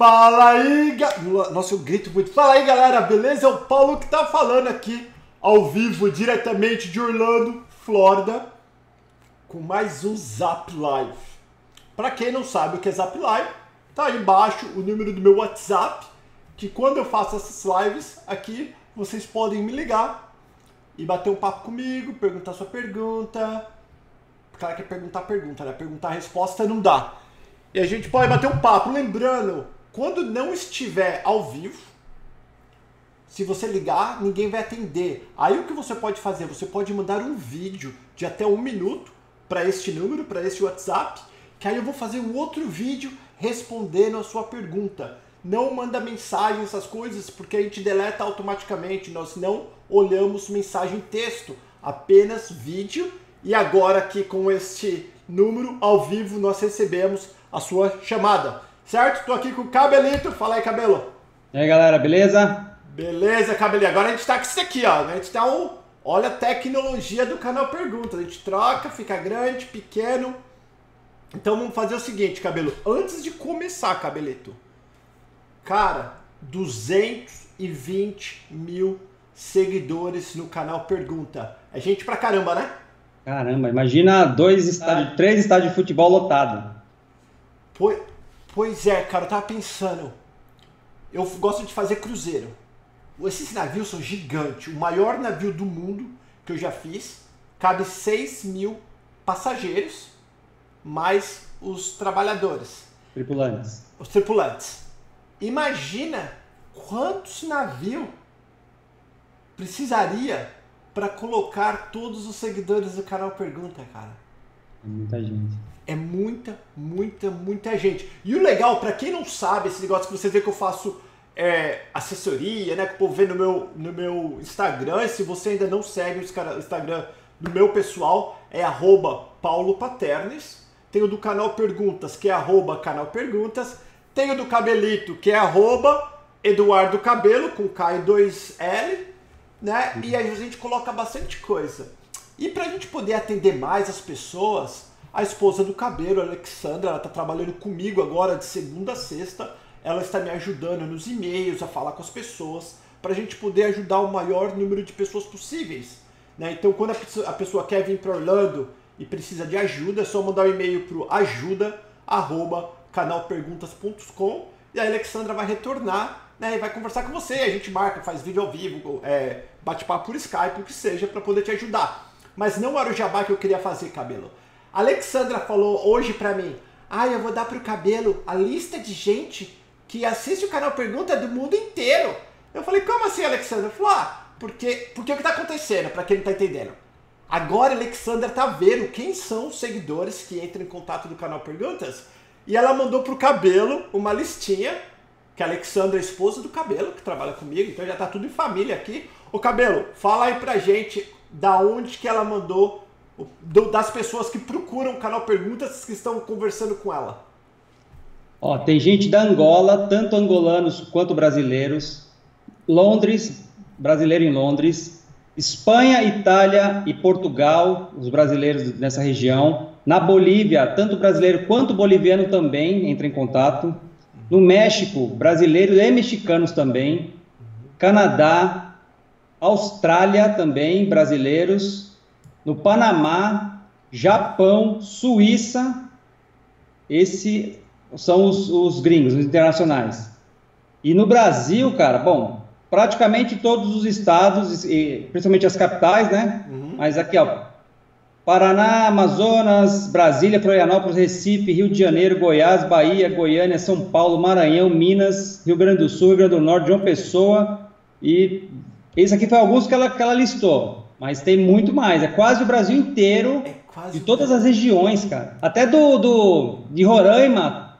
Fala aí, ga... Nossa, eu grito muito. Fala aí, galera, beleza? É o Paulo que tá falando aqui, ao vivo, diretamente de Orlando, Flórida, com mais um Zap Live. Pra quem não sabe o que é Zap Live, tá aí embaixo o número do meu WhatsApp, que quando eu faço essas lives aqui, vocês podem me ligar e bater um papo comigo, perguntar sua pergunta. O cara quer perguntar pergunta, né? Perguntar resposta não dá. E a gente pode bater um papo. Lembrando, quando não estiver ao vivo, se você ligar, ninguém vai atender. Aí o que você pode fazer? Você pode mandar um vídeo de até um minuto para este número, para este WhatsApp, que aí eu vou fazer um outro vídeo respondendo a sua pergunta. Não manda mensagem, essas coisas, porque a gente deleta automaticamente. Nós não olhamos mensagem texto, apenas vídeo. E agora aqui com este número ao vivo nós recebemos a sua chamada. Certo? Tô aqui com o Cabelito. Fala aí, Cabelo. E aí, galera, beleza? Beleza, Cabelinho. Agora a gente tá com isso aqui, ó. A gente tá um... Olha a tecnologia do canal Perguntas. A gente troca, fica grande, pequeno. Então vamos fazer o seguinte, Cabelo. Antes de começar, Cabelito. Cara, 220 mil seguidores no canal Pergunta. É gente pra caramba, né? Caramba, imagina dois estádios, ah. três estádios de futebol lotados. Pois, Pois é, cara, eu tava pensando. Eu gosto de fazer cruzeiro. Esses navios são gigantes. O maior navio do mundo que eu já fiz cabe 6 mil passageiros, mais os trabalhadores. Tripulantes. Os tripulantes. Imagina quantos navios precisaria para colocar todos os seguidores do canal Pergunta, cara. Muita gente. É muita, muita, muita gente. E o legal, para quem não sabe, esse negócio que você vê que eu faço é, assessoria, né? Que o povo vê no meu, no meu Instagram. E se você ainda não segue o Instagram do meu pessoal, é arroba Paulo Paternes. Tem o do canal Perguntas, que é arroba canal Perguntas. Tem o do Cabelito, que é arroba Eduardo Cabelo, com K e 2L. Né? E aí a gente coloca bastante coisa. E para a gente poder atender mais as pessoas, a esposa do Cabelo, a Alexandra, ela está trabalhando comigo agora de segunda a sexta. Ela está me ajudando nos e-mails, a falar com as pessoas, para a gente poder ajudar o maior número de pessoas possíveis. Né? Então, quando a pessoa quer vir para Orlando e precisa de ajuda, é só mandar um e-mail para ajuda@canalperguntas.com e a Alexandra vai retornar né, e vai conversar com você. A gente marca, faz vídeo ao vivo, é, bate-papo por Skype, o que seja, para poder te ajudar. Mas não era o jabá que eu queria fazer, cabelo. Alexandra falou hoje pra mim: Ah, eu vou dar pro cabelo a lista de gente que assiste o canal Pergunta do mundo inteiro. Eu falei: Como assim, Alexandra? Ela falou: Ah, porque, porque o que tá acontecendo, pra quem não tá entendendo? Agora a Alexandra tá vendo quem são os seguidores que entram em contato do canal Perguntas. E ela mandou pro cabelo uma listinha, que a Alexandra é esposa do cabelo, que trabalha comigo, então já tá tudo em família aqui. O cabelo, fala aí pra gente da onde que ela mandou do, das pessoas que procuram o canal Perguntas que estão conversando com ela? Ó, tem gente da Angola, tanto angolanos quanto brasileiros, Londres, brasileiro em Londres, Espanha, Itália e Portugal, os brasileiros nessa região. Na Bolívia, tanto brasileiro quanto boliviano também entra em contato. No México, brasileiros e mexicanos também. Canadá, Austrália também, brasileiros no Panamá, Japão, Suíça, esses são os, os gringos, os internacionais. E no Brasil, cara, bom, praticamente todos os estados, principalmente as capitais, né? Uhum. Mas aqui, ó, Paraná, Amazonas, Brasília, Florianópolis, Recife, Rio de Janeiro, Goiás, Bahia, Goiânia, São Paulo, Maranhão, Minas, Rio Grande do Sul, Rio Grande do Norte, João Pessoa e esse aqui foi alguns que ela, que ela listou. Mas tem muito mais. É quase o Brasil inteiro, é de todas as regiões, cara. Até do, do de Roraima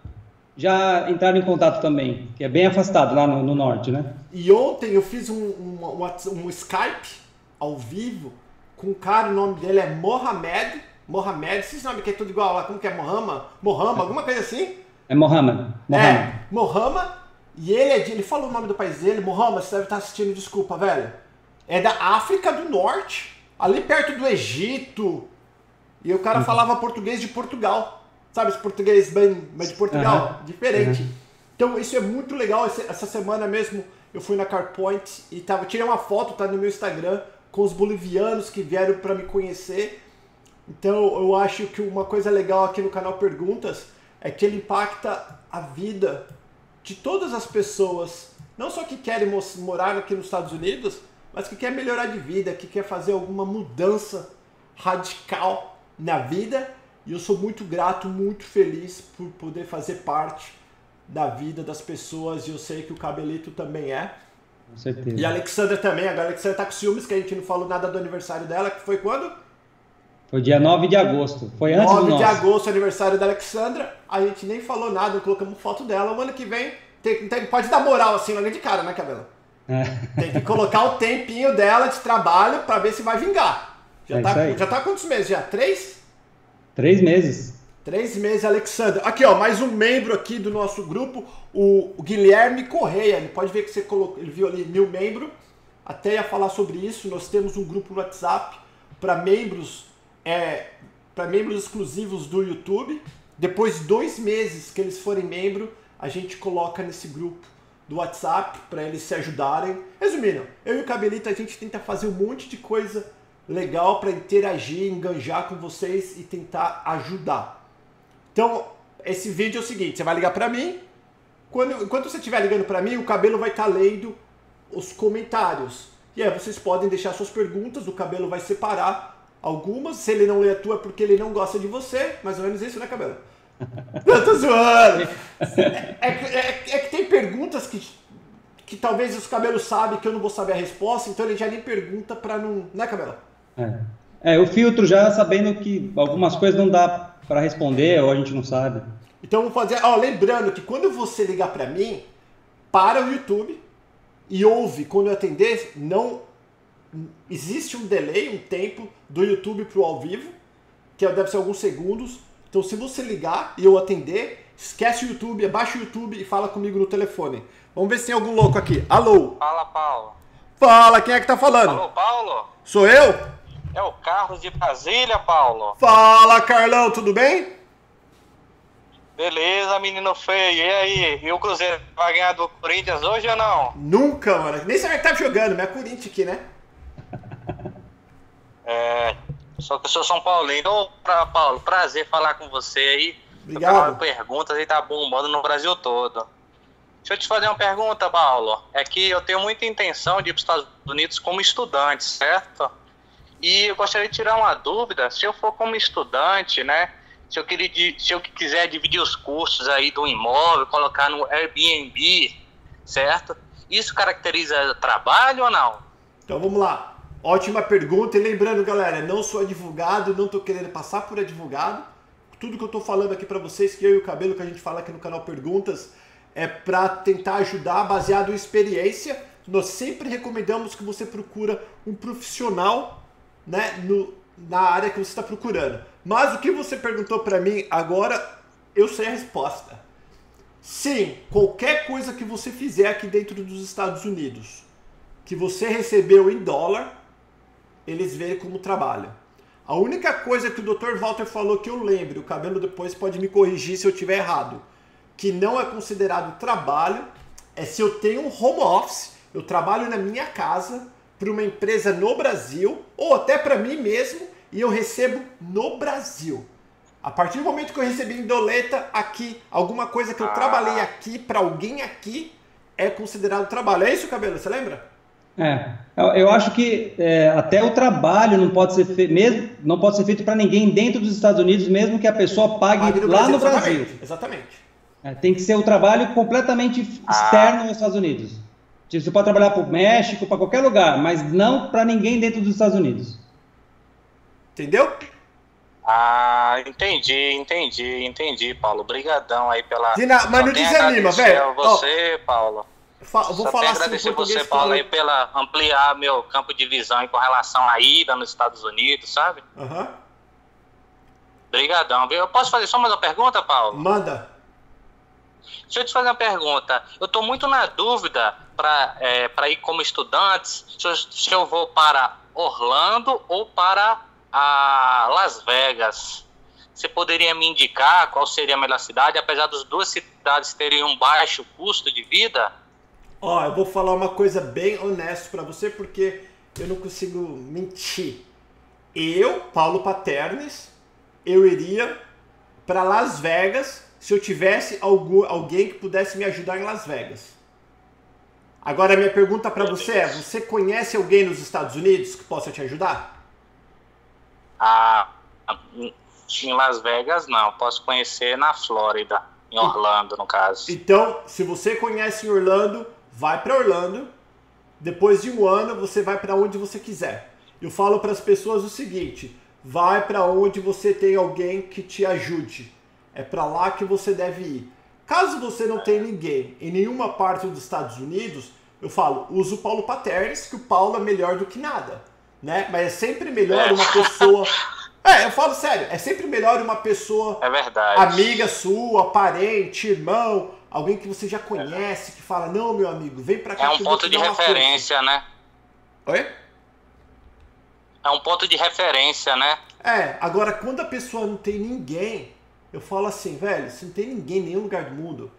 já entraram em contato também, que é bem afastado lá no, no norte, né? E ontem eu fiz um, um, um, um Skype ao vivo com um cara, o nome dele é Mohamed. Mohamed, esses nomes que é tudo igual lá, como que é? Mohammed? Mohammed, alguma coisa assim? É Mohammed. Mohammed. É, Mohammed. E ele é de, ele falou o nome do país dele, Mohammed, você deve estar assistindo, desculpa, velho é da África do Norte, ali perto do Egito. E o cara uhum. falava português de Portugal. Sabe esse português bem, bem de Portugal? Uhum. Diferente. Uhum. Então isso é muito legal. Essa semana mesmo eu fui na CarPoint e tava, tirei uma foto, tá no meu Instagram, com os bolivianos que vieram para me conhecer. Então eu acho que uma coisa legal aqui no canal Perguntas é que ele impacta a vida de todas as pessoas, não só que querem morar aqui nos Estados Unidos, mas que quer melhorar de vida, que quer fazer alguma mudança radical na vida. E eu sou muito grato, muito feliz por poder fazer parte da vida das pessoas e eu sei que o Cabelito também é. Com certeza. E a Alexandra também. A Alexandra tá com ciúmes que a gente não falou nada do aniversário dela, que foi quando? Foi dia 9 de agosto. Foi antes 9 do de nosso. agosto, aniversário da Alexandra. A gente nem falou nada, colocamos foto dela. O ano que vem tem, tem, pode dar moral assim logo de cara, né, Cabelo? É. Tem que colocar o tempinho dela de trabalho para ver se vai vingar. Já, É tá, já tá quantos meses? Já? Três? Três meses. Três meses, Alexandra. Aqui, ó, mais um membro aqui do nosso grupo, o, o Guilherme Correia. Ele pode ver que você colocou, ele viu ali mil membro. Até ia falar sobre isso. Nós temos um grupo no WhatsApp para membros, é, para membros exclusivos do YouTube. Depois de dois meses que eles forem membro, a gente coloca nesse grupo do WhatsApp para eles se ajudarem. Resumindo, eu e o Cabelito a gente tenta fazer um monte de coisa legal para interagir, enganjar com vocês e tentar ajudar. Então, esse vídeo é o seguinte, você vai ligar para mim, quando, enquanto você estiver ligando para mim, o Cabelo vai estar lendo os comentários. E aí vocês podem deixar suas perguntas, o Cabelo vai separar algumas, se ele não lê a tua é porque ele não gosta de você, mais ou menos isso, né, Cabelo? Eu tô zoando! É, é- é que tem perguntas que, que talvez os cabelos sabem que eu não vou saber a resposta, então ele já nem pergunta pra não... Né, Cabelo? É. É, eu filtro já sabendo que algumas coisas não dá para responder ou a gente não sabe. Então vou fazer. Ó, lembrando que quando você ligar pra mim, para o YouTube e ouve quando eu atender, não existe um delay, um tempo do YouTube pro ao vivo, que deve ser alguns segundos. Então se você ligar e eu atender, esquece o YouTube, abaixa o YouTube e fala comigo no telefone. Vamos ver se tem algum louco aqui. Alô? Fala, Paulo. Fala, quem é que tá falando? Alô, Paulo? Sou eu? É o Carlos de Brasília, Paulo. Fala, Carlão, tudo bem? Beleza, menino feio. E aí? E o Cruzeiro vai ganhar do Corinthians hoje ou não? Nunca, mano. Nem sabia que tava jogando, mas é Corinthians aqui, né? É. Só que eu sou São Paulino. Ô, pra, Paulo, prazer falar com você aí. Obrigado. Perguntas aí tá bombando no Brasil todo. Deixa eu te fazer uma pergunta, Paulo. É que eu tenho muita intenção de ir para os Estados Unidos como estudante, certo? E eu gostaria de tirar uma dúvida, se eu for como estudante, né? Se eu, queria, se eu quiser dividir os custos aí do imóvel, colocar no Airbnb, certo? Isso caracteriza trabalho ou não? Então vamos lá. Ótima pergunta. E lembrando, galera, não sou advogado, não tô querendo passar por advogado. Tudo que eu tô falando aqui pra vocês, que eu e o Cabelo, que a gente fala aqui no canal Perguntas, é pra tentar ajudar baseado em experiência. Nós sempre recomendamos que você procura um profissional, né, no, na área que você está procurando. Mas o que você perguntou pra mim agora, eu sei a resposta. Sim, qualquer coisa que você fizer aqui dentro dos Estados Unidos, que você recebeu em dólar, eles veem como trabalho. A única coisa que o Dr. Walter falou que eu lembro, o cabelo depois pode me corrigir se eu tiver errado, que não é considerado trabalho, é se eu tenho um home office, eu trabalho na minha casa para uma empresa no Brasil ou até para mim mesmo e eu recebo no Brasil. A partir do momento que eu recebi em doleta aqui, alguma coisa que eu Ah. trabalhei aqui para alguém aqui é considerado trabalho. É isso, cabelo? Você lembra? É, eu, acho que é, até o trabalho não pode ser feito, mesmo, não pode ser feito para ninguém dentro dos Estados Unidos, mesmo que a pessoa pague Pague lá no Brasil. Exatamente. exatamente. É, tem que ser o trabalho completamente externo aos Estados Unidos. Tipo, Você pode trabalhar para o México, para qualquer lugar, mas não para ninguém dentro dos Estados Unidos. Entendeu? Ah, entendi, entendi, entendi, Paulo. Obrigadão aí pela. Dina, mas não desanima, velho. a você, Paulo. Fa- vou Só falar assim agradecer português você, Paulo, aí pela ampliar meu campo de visão com relação à ida nos Estados Unidos, sabe? Aham. Obrigadão, viu? Eu posso fazer só mais uma pergunta, Paulo? Manda. Deixa eu te fazer uma pergunta. Eu estou muito na dúvida para é, pra ir como estudante, se eu, se eu vou para Orlando ou para a Las Vegas. você poderia me indicar qual seria a melhor cidade, apesar das duas cidades terem um baixo custo de vida? Ó, eu vou falar uma coisa bem honesta para você, porque eu não consigo mentir. Eu, Paulo Paternes, eu iria para Las Vegas se eu tivesse algum, alguém que pudesse me ajudar em Las Vegas. Agora, minha pergunta para você é: você conhece alguém nos Estados Unidos que possa te ajudar? Ah, em Las Vegas não. Posso conhecer na Flórida, em Orlando, no caso. Então, se você conhece em Orlando, vai para Orlando. Depois de um ano, você vai para onde você quiser. Eu falo para as pessoas o seguinte: vai para onde você tem alguém que te ajude. É para lá que você deve ir. Caso você não tenha ninguém em nenhuma parte dos Estados Unidos, eu falo, usa o Paulo Paternes, que o Paulo é melhor do que nada, né? Mas é sempre melhor uma pessoa É, eu falo sério, é sempre melhor uma pessoa é verdade. amiga sua, parente, irmão, alguém que você já conhece, que fala, não, meu amigo, vem pra cá. É um ponto de referência, né? Oi? É um ponto de referência, né? É, agora quando a pessoa não tem ninguém, eu falo assim, velho, se não tem ninguém em nenhum lugar do mundo,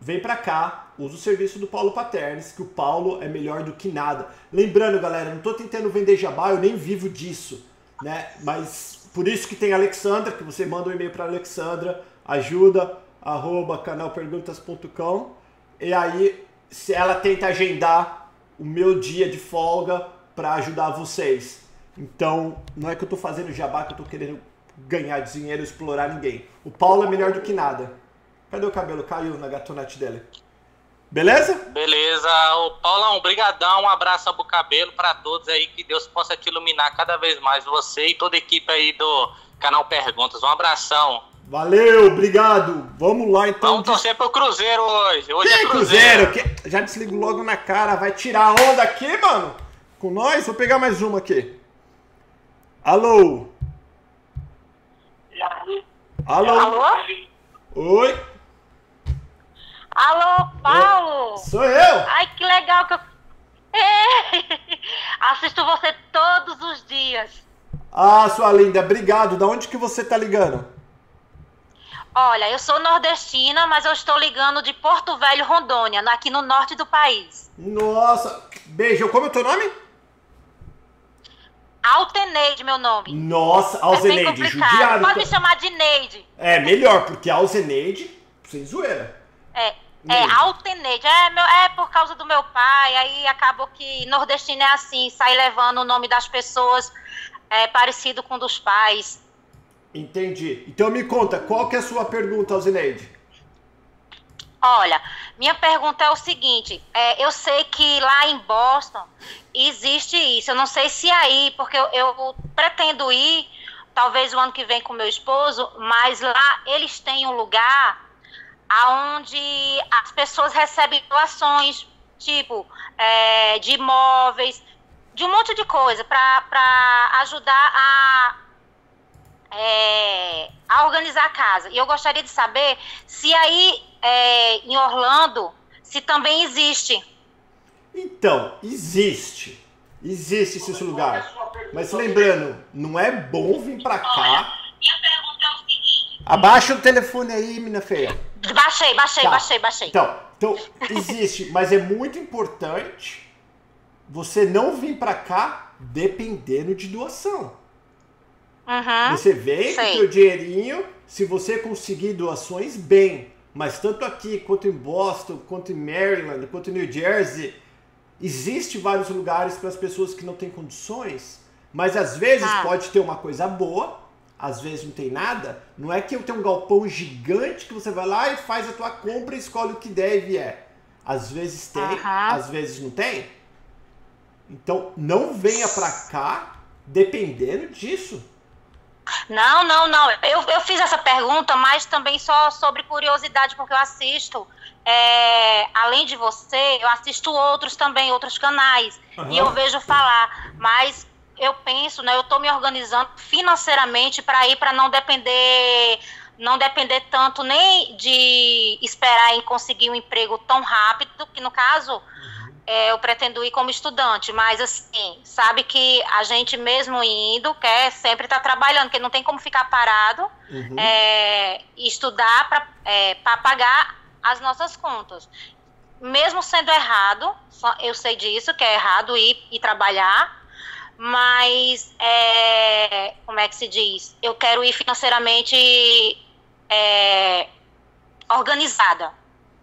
vem pra cá, usa o serviço do Paulo Paternes, que o Paulo é melhor do que nada. Lembrando, galera, não tô tentando vender jabá, eu nem vivo disso, né? Mas por isso que tem a Alexandra, que você manda um e-mail pra Alexandra, ajuda, arroba canalperguntas.com, e aí se ela tenta agendar o meu dia de folga para ajudar vocês. Então, não é que eu tô fazendo jabá, que eu tô querendo ganhar dinheiro, explorar ninguém. O Paulo é melhor do que nada. Cadê o cabelo? Caiu na gatonete dele. Beleza? Beleza. O Paulão, brigadão, um abraço pro cabelo para todos aí, que Deus possa te iluminar cada vez mais, você e toda a equipe aí do canal Perguntas. Um abração. Valeu, obrigado. Vamos lá então. Vamos torcer pro Cruzeiro hoje. Hoje que é Cruzeiro. Cruzeiro? Que... Já desligo logo na cara. Vai tirar a onda aqui, mano? Com nós? Vou pegar mais uma aqui. Alô? Alô? Alô? Oi? Alô, Paulo? Sou eu! Ai, que legal que eu. Assisto você todos os dias. Ah, sua linda, obrigado. Da onde que você tá ligando? Olha, eu sou nordestina, mas eu estou ligando de Porto Velho, Rondônia, aqui no norte do país. Nossa, beijo. Como é o teu nome? Alteneide, meu nome. Nossa, Alzeneide, é judiado. Pode me chamar de Neide. É, melhor, porque Alzeneide, sem zoeira. É, é, Alteneide. É, meu, é por causa do meu pai, aí acabou que nordestino é assim, sai levando o nome das pessoas é, parecido com o dos pais. Entendi. Então me conta, qual que é a sua pergunta, Alzeneide? Olha, minha pergunta é o seguinte: é, eu sei que lá em Boston existe isso. Eu não sei se aí, porque eu, eu, pretendo ir, talvez o ano que vem com meu esposo, mas lá eles têm um lugar aonde as pessoas recebem doações, tipo é, de imóveis, de um monte de coisa, para ajudar a é, a organizar a casa. E eu gostaria de saber se aí é, em Orlando, se também existe. Então, existe. Existe esse lugar. Mas lembrando, não é bom vir pra cá. Minha pergunta é o seguinte. Abaixa o telefone aí, mina feia. Baixei, baixei, tá. baixei, baixei. Então, então, existe, mas é muito importante você não vir pra cá dependendo de doação. Uhum, você vem sei. com o seu dinheirinho, se você conseguir doações, bem. Mas tanto aqui, quanto em Boston, quanto em Maryland, quanto em New Jersey, existe vários lugares para as pessoas que não têm condições. Mas às vezes ah. pode ter uma coisa boa, às vezes não tem nada. Não é que eu tenho um galpão gigante que você vai lá e faz a tua compra e escolhe o que deve é. Às vezes tem, uhum. às vezes não tem. Então não venha para cá dependendo disso. Não, não, não. Eu, eu fiz essa pergunta, mas também só sobre curiosidade, porque eu assisto, é, além de você, eu assisto outros também, outros canais. Uhum. E eu vejo falar. Mas eu penso, né? Eu estou me organizando financeiramente para ir para não depender. Não depender tanto nem de esperar em conseguir um emprego tão rápido, que no caso, é, eu pretendo ir como estudante, mas assim, sabe que a gente mesmo indo quer sempre estar tá trabalhando, porque não tem como ficar parado uhum. é, e estudar para é, pagar as nossas contas. Mesmo sendo errado, eu sei disso, que é errado ir e trabalhar, mas é, como é que se diz? Eu quero ir financeiramente é, organizada.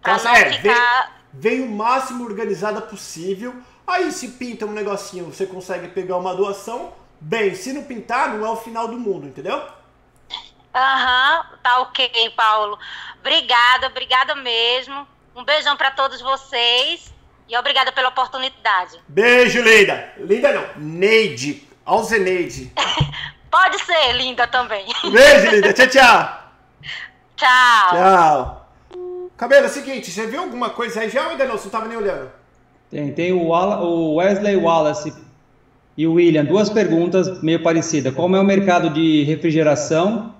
Para então, não ficar vem o máximo organizada possível. Aí se pinta um negocinho, você consegue pegar uma doação. Bem, se não pintar, não é o final do mundo, entendeu? Aham, uhum, tá ok, Paulo. Obrigada, obrigada mesmo. Um beijão para todos vocês e obrigada pela oportunidade. Beijo, linda. Linda não, Neide. Alzeneide. Pode ser, linda também. Beijo, linda. Tchau, tchau. Tchau. Tchau. Cabelo, é o seguinte, você viu alguma coisa aí já ou ainda não? Você não estava nem olhando? Tem, tem o, o Wesley Wallace e o William, duas perguntas meio parecidas. Como é o mercado de refrigeração?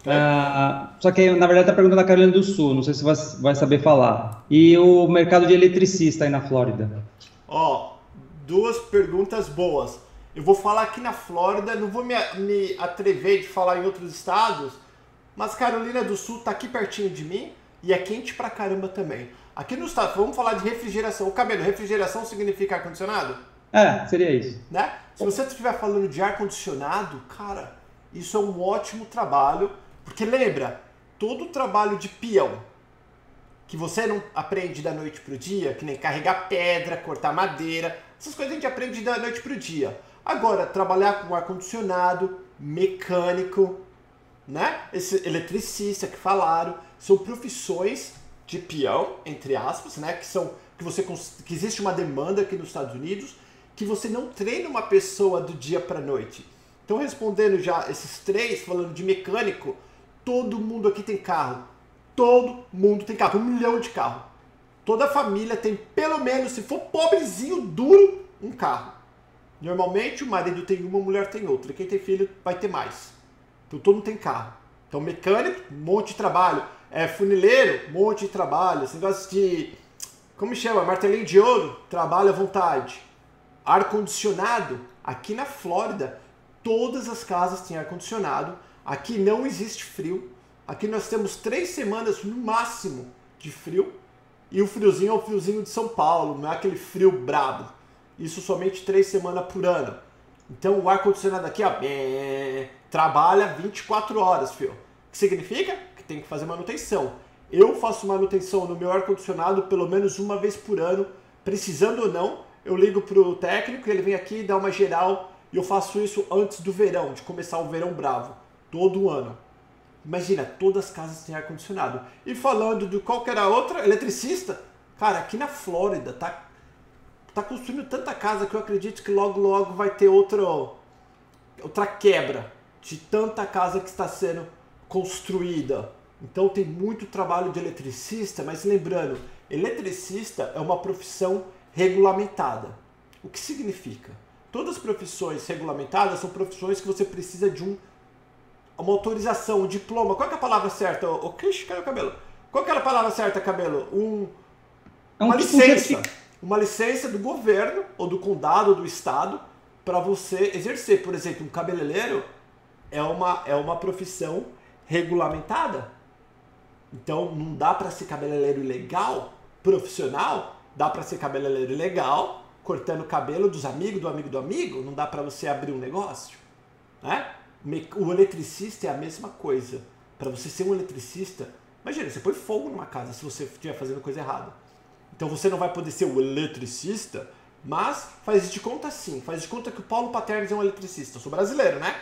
Okay. Ah, só que, na verdade, está perguntando da Carolina do Sul, não sei se você vai saber falar. E o mercado de eletricista aí na Flórida? Ó, duas perguntas boas. Eu vou falar aqui na Flórida, não vou me, me atrever de falar em outros estados, mas Carolina do Sul tá aqui pertinho de mim e é quente pra caramba também. Aqui no estado, vamos falar de refrigeração. O cabelo, refrigeração significa ar-condicionado? É, seria isso. Né? Se você estiver falando de ar-condicionado, cara, isso é um ótimo trabalho. Porque lembra, todo trabalho de peão que você não aprende da noite pro dia, que nem carregar pedra, cortar madeira, essas coisas a gente aprende da noite pro dia. Agora, trabalhar com ar-condicionado, mecânico, né? Esse eletricista que falaram, são profissões de peão, entre aspas, né? Que são que você que existe uma demanda aqui nos Estados Unidos que você não treina uma pessoa do dia para noite. Então respondendo já esses três, falando de mecânico, todo mundo aqui tem carro. Todo mundo tem carro, um milhão de carro. Toda família tem pelo menos, se for pobrezinho, duro, um carro. Normalmente o marido tem uma, a mulher tem outra. Quem tem filho vai ter mais. Então todo mundo tem carro. Então mecânico, um monte de trabalho. É, funileiro, um monte de trabalho. Esse negócio de. Como chama? Martelinho de ouro, trabalho à vontade. Ar-condicionado, aqui na Flórida, todas as casas têm ar-condicionado. Aqui não existe frio. Aqui nós temos três semanas no máximo de frio. E o friozinho é o friozinho de São Paulo, não é aquele frio brabo. Isso somente três semanas por ano. Então o ar-condicionado aqui, ó, trabalha 24 horas, fio. O que significa? Que tem que fazer manutenção. Eu faço manutenção no meu ar-condicionado pelo menos uma vez por ano, precisando ou não. Eu ligo pro técnico, ele vem aqui, dá uma geral e eu faço isso antes do verão, de começar o verão bravo, todo ano. Imagina, todas as casas têm ar-condicionado. E falando de qual que era outra, eletricista, cara, aqui na Flórida tá, tá construindo tanta casa que eu acredito que logo logo vai ter outro, outra quebra de tanta casa que está sendo construída. Então tem muito trabalho de eletricista, mas lembrando, eletricista é uma profissão regulamentada. O que significa? Todas as profissões regulamentadas são profissões que você precisa de um, uma autorização, um diploma. Qual é a palavra certa? O que caiu o cabelo? Qual é a palavra certa, cabelo? Um, é uma tipo licença. Uma licença do governo, ou do condado, ou do estado, para você exercer. Por exemplo, um cabeleireiro é uma, é uma profissão regulamentada. Então não dá para ser cabeleireiro ilegal, profissional, dá para ser cabeleireiro ilegal, cortando o cabelo dos amigos do amigo do amigo, não dá para você abrir um negócio, né? O eletricista é a mesma coisa. Para você ser um eletricista, imagina, você põe fogo numa casa se você estiver fazendo coisa errada. Então você não vai poder ser o eletricista, mas faz de conta sim, faz de conta que o Paulo Paternes é um eletricista. Eu sou brasileiro, né?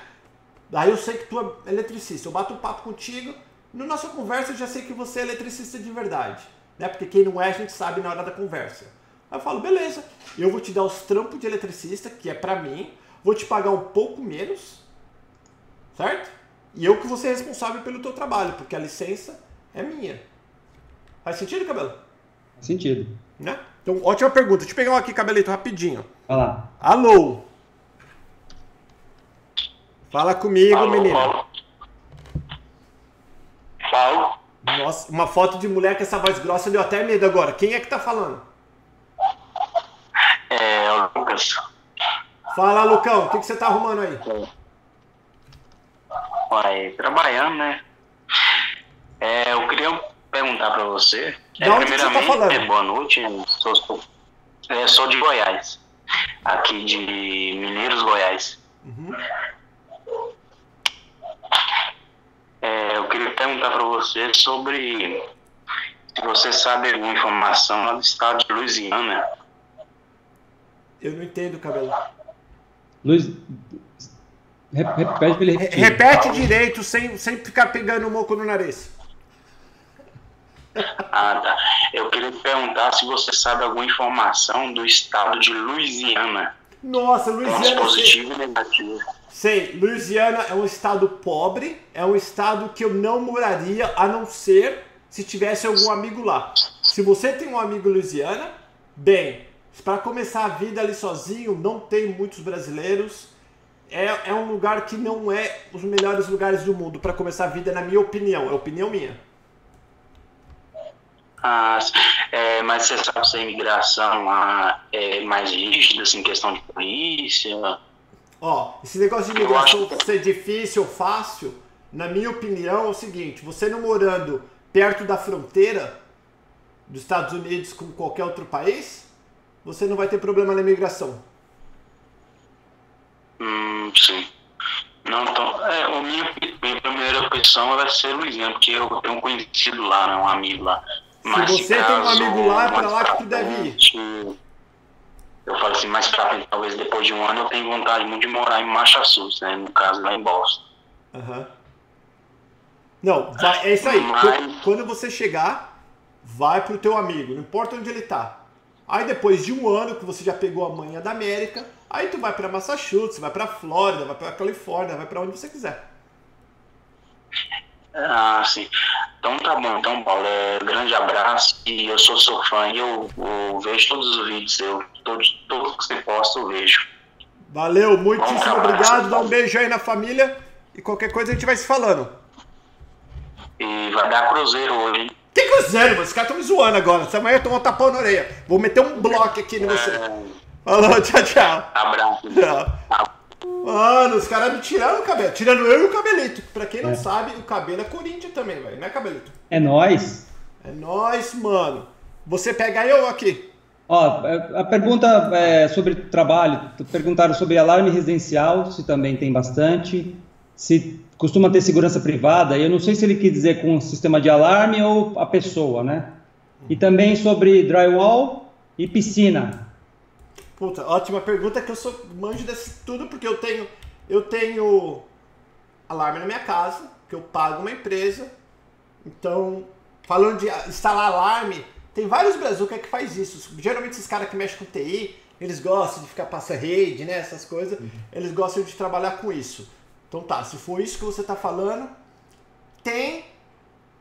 Daí eu sei que tu é eletricista. Eu bato um papo contigo. Na nossa conversa eu já sei que você é eletricista de verdade. Né? Porque quem não é, a gente sabe na hora da conversa. Aí eu falo, beleza, eu vou te dar os trampos de eletricista, que é pra mim, vou te pagar um pouco menos, certo? E eu que vou ser responsável pelo teu trabalho, porque a licença é minha. Faz sentido, cabelo? Faz sentido. Né? Então, ótima pergunta. Deixa eu pegar um aqui, cabelito, rapidinho. Vai lá. Alô? Fala comigo, Alô, menina. Paulo. Nossa, uma foto de mulher com essa voz grossa deu até medo agora. Quem é que tá falando? Lucas. Fala, Lucão, o que, que você tá arrumando aí? Vai trabalhando, né? É, eu queria perguntar pra você. Onde que você tá primeiramente, falando? é, boa noite. sou- é, sou de Goiás. Aqui de Mineiros, Goiás. Uhum. É, eu queria perguntar pra você sobre se você sabe alguma informação lá do estado de Louisiana. Eu não entendo, cabelo. Luiz, re- repete pra ele repetir. repete direito, sem, sem ficar pegando o moco no nariz. Ah, tá. Eu queria perguntar se você sabe alguma informação do estado de Louisiana. Nossa, Louisiana. positivos e negativos. Sei, Louisiana é um estado pobre, é um estado que eu não moraria a não ser se tivesse algum amigo lá. Se você tem um amigo Louisiana, bem, para começar a vida ali sozinho, não tem muitos brasileiros. É, é um lugar que não é os melhores lugares do mundo para começar a vida, na minha opinião. É opinião minha. Ah, é, mas você sabe se a imigração lá é mais rígida, assim, questão de polícia? Ó, esse negócio de imigração ser difícil ou fácil, na minha opinião, é o seguinte: você não morando perto da fronteira dos Estados Unidos com qualquer outro país, você não vai ter problema na imigração. Hum, sim. Não, então, é, a minha, minha primeira opção vai ser Louisiana, porque eu tenho um conhecido lá, né, um amigo lá. você tem um amigo lá, é pra lá que tu deve ir. Eu falo assim, frente, talvez depois de um ano eu tenho vontade muito de morar em Massachusetts, né, no caso lá em Boston. Aham. Não, vai- é isso aí. Mas- Qu- Quando você chegar, vai pro teu amigo, não importa onde ele tá. Aí depois de um ano que você já pegou a manha da América, aí tu vai pra Massachusetts, vai pra Flórida, vai pra Califórnia, vai pra onde você quiser. Ah, sim. Então tá bom, então Paulo, é, grande abraço e eu sou seu fã e eu, eu vejo todos os vídeos, eu, todos, todos que você posta eu vejo. Valeu, muitíssimo obrigado. Dá um beijo aí na família. E qualquer coisa a gente vai se falando. E vai dar cruzeiro hoje, hein? Que cruzeiro, mano? Os caras estão me zoando agora. Essa manhã eu tomo um tapão na orelha. Vou meter um bloco aqui em você. É, Falou, tchau, tchau. abraço. Tchau. Mano, os caras me tiraram o cabelo. Tirando eu e o cabelito. Pra quem não É. sabe, o cabelo é Corinthians também, velho. Não é cabelito. É nóis. É nóis, mano. Você pega eu aqui. Ó, a pergunta é sobre trabalho. Perguntaram sobre alarme residencial, se também tem bastante. Se costuma ter segurança privada. Eu não sei se ele quis dizer com o sistema de alarme ou a pessoa, né? E também sobre drywall e piscina. Puta, ótima pergunta que eu sou manjo desse tudo porque eu tenho eu tenho alarme na minha casa, que eu pago uma empresa. Então, falando de instalar alarme, tem vários brazucas que faz isso. Geralmente esses caras que mexem com TI, eles gostam de ficar passando rede, né, essas coisas. Eles gostam de trabalhar com isso. Então tá, se for isso que você tá falando, tem,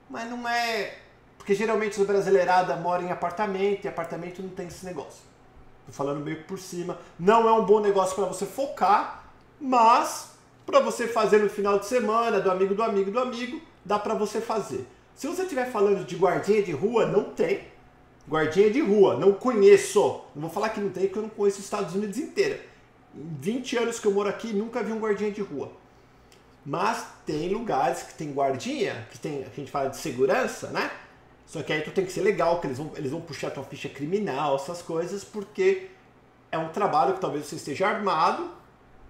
mas não é porque geralmente os brasileirada moram em apartamento e apartamento não tem esse negócio. Tô falando meio por cima. Não é um bom negócio para você focar, mas para você fazer no final de semana, do amigo do amigo do amigo, dá para você fazer. Se você estiver falando de guardinha de rua, não tem. Guardinha de rua, não conheço. Não vou falar que não tem, porque eu não conheço os Estados Unidos inteira. Em 20 anos que eu moro aqui, nunca vi um guardinha de rua. Mas tem lugares que tem guardinha, que tem, a gente fala de segurança, né? Só que aí tu tem que ser legal, que eles vão, eles vão puxar tua ficha criminal, essas coisas, porque é um trabalho que talvez você esteja armado,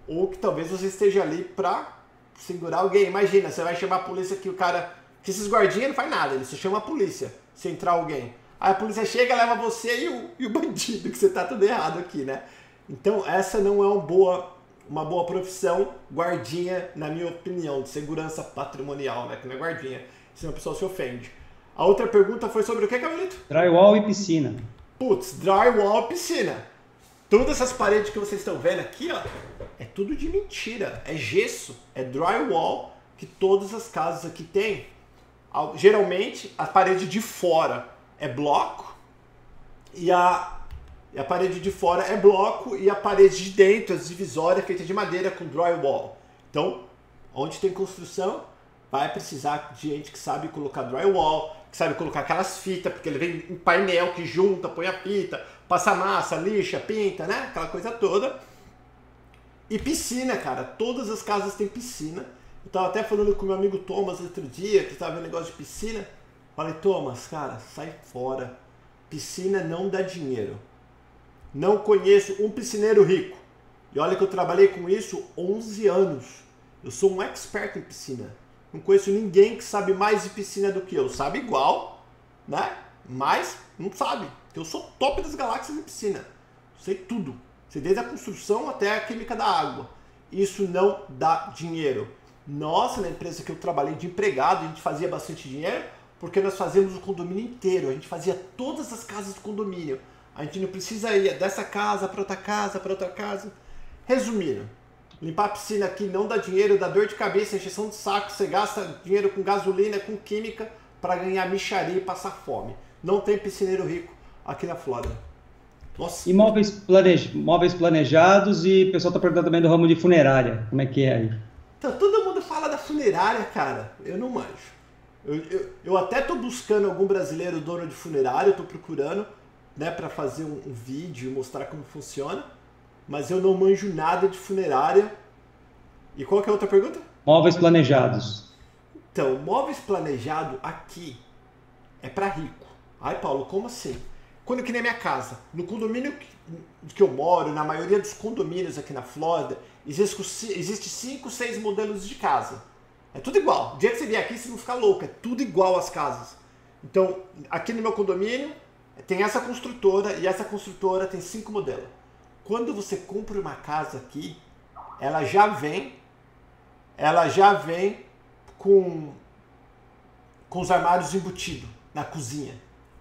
ou que talvez você esteja ali pra segurar alguém. Imagina, você vai chamar a polícia que o cara. Que esses guardinhas não faz nada, eles só chamam a polícia se entrar alguém. Aí a polícia chega, leva você e o, e o bandido, que você tá tudo errado aqui, né? Então essa não é uma boa, uma boa profissão, guardinha, na minha opinião, de segurança patrimonial, né? Que não é guardinha, senão a pessoa se ofende. A outra pergunta foi sobre o que, Cabelito? Drywall e piscina. Putz, drywall piscina. Todas essas paredes que vocês estão vendo aqui, ó, é tudo de mentira. É gesso, é drywall que todas as casas aqui têm. Al- Geralmente, a parede de fora é bloco e a, e a parede de fora é bloco e a parede de dentro, as divisórias, é feita de madeira com drywall. Então, onde tem construção, vai precisar de gente que sabe colocar drywall, que sabe colocar aquelas fitas, porque ele vem em painel que junta, põe a fita, passa massa, lixa, pinta, né? Aquela coisa toda. E piscina, cara. Todas as casas têm piscina. Eu tava até falando com meu amigo Thomas outro dia, que tava vendo negócio de piscina. Falei, Thomas, cara, sai fora. Piscina não dá dinheiro. Não conheço um piscineiro rico. E olha que eu trabalhei com isso 11 anos. Eu sou um expert em piscina. Não conheço ninguém que sabe mais de piscina do que eu. Sabe igual, né? Mas não sabe. Eu sou top das galáxias em piscina. Sei tudo. Sei desde a construção até a química da água. Isso não dá dinheiro. Nossa, na empresa que eu trabalhei de empregado, a gente fazia bastante dinheiro porque nós fazíamos o condomínio inteiro. A gente fazia todas as casas do condomínio. A gente não precisa ir dessa casa para outra casa, para outra casa. Resumindo, limpar a piscina aqui não dá dinheiro, dá dor de cabeça, encheção de saco, você gasta dinheiro com gasolina, com química para ganhar micharia e passar fome. Não tem piscineiro rico aqui na Flórida. Nossa. Imóveis, planej... Móveis planejados e o pessoal está perguntando também do ramo de funerária. Como é que é aí? Então, todo mundo fala da funerária, cara. Eu não manjo. Eu, eu, eu até tô buscando algum brasileiro dono de funerária, eu tô procurando, né, para fazer um, um vídeo e mostrar como funciona. Mas eu não manjo nada de funerária. E qual que é a outra pergunta? Móveis planejados. Então, móveis planejado aqui é para rico. Ai, Paulo, como assim? Quando que nem a minha casa, no condomínio que, que eu moro, na maioria dos condomínios aqui na Flórida, existe, existe cinco, seis modelos de casa. É tudo igual. O dia que você vier aqui, você não ficar louco. É tudo igual as casas. Então, aqui no meu condomínio, tem essa construtora e essa construtora tem cinco modelos. Quando você compra uma casa aqui, ela já vem, ela já vem com, com os armários embutidos na cozinha.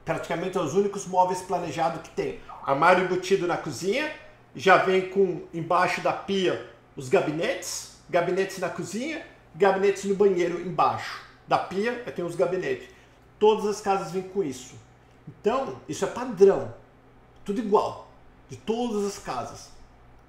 Praticamente é os únicos móveis planejados que tem. Armário embutido na cozinha, já vem com embaixo da pia os gabinetes, gabinetes na cozinha gabinetes no banheiro embaixo. Da pia tem os gabinetes. Todas as casas vêm com isso. Então, isso é padrão. Tudo igual. De todas as casas.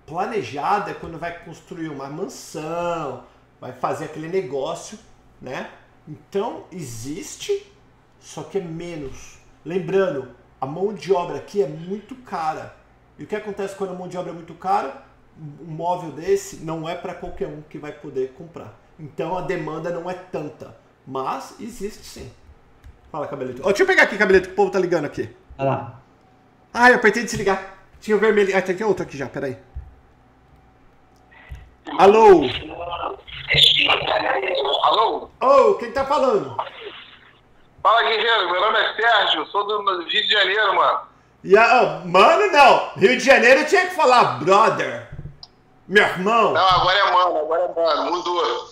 Planejada é quando vai construir uma mansão, vai fazer aquele negócio, né? Então, existe, só que é menos. Lembrando, a mão de obra aqui é muito cara. E o que acontece quando a mão de obra é muito cara? Um móvel desse não é para qualquer um que vai poder comprar. Então a demanda não é tanta. Mas existe sim. Fala, cabelito. Oh, deixa eu pegar aqui, cabelito, que o povo tá ligando aqui. Olha lá. Ah, eu apertei desligar. Tinha o vermelho. Ah, tem outro aqui já, peraí. Alô? Alô? Ô, oh, quem tá falando? Fala, guerreiro. Meu nome é Sérgio, sou do Rio de Janeiro, mano. Yeah, oh, mano, não. Rio de Janeiro tinha que falar brother. Meu irmão. Não, agora é mano, agora é mano. Mudou.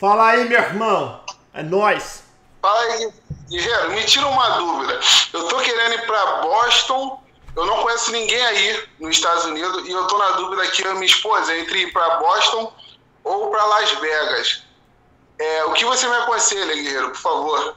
Fala aí, meu irmão. É nós. Fala aí, Guerreiro, me tira uma dúvida. Eu tô querendo ir para Boston. Eu não conheço ninguém aí nos Estados Unidos e eu tô na dúvida aqui, eu minha esposa, entre ir para Boston ou para Las Vegas. É, o que você me aconselha, Guerreiro, por favor?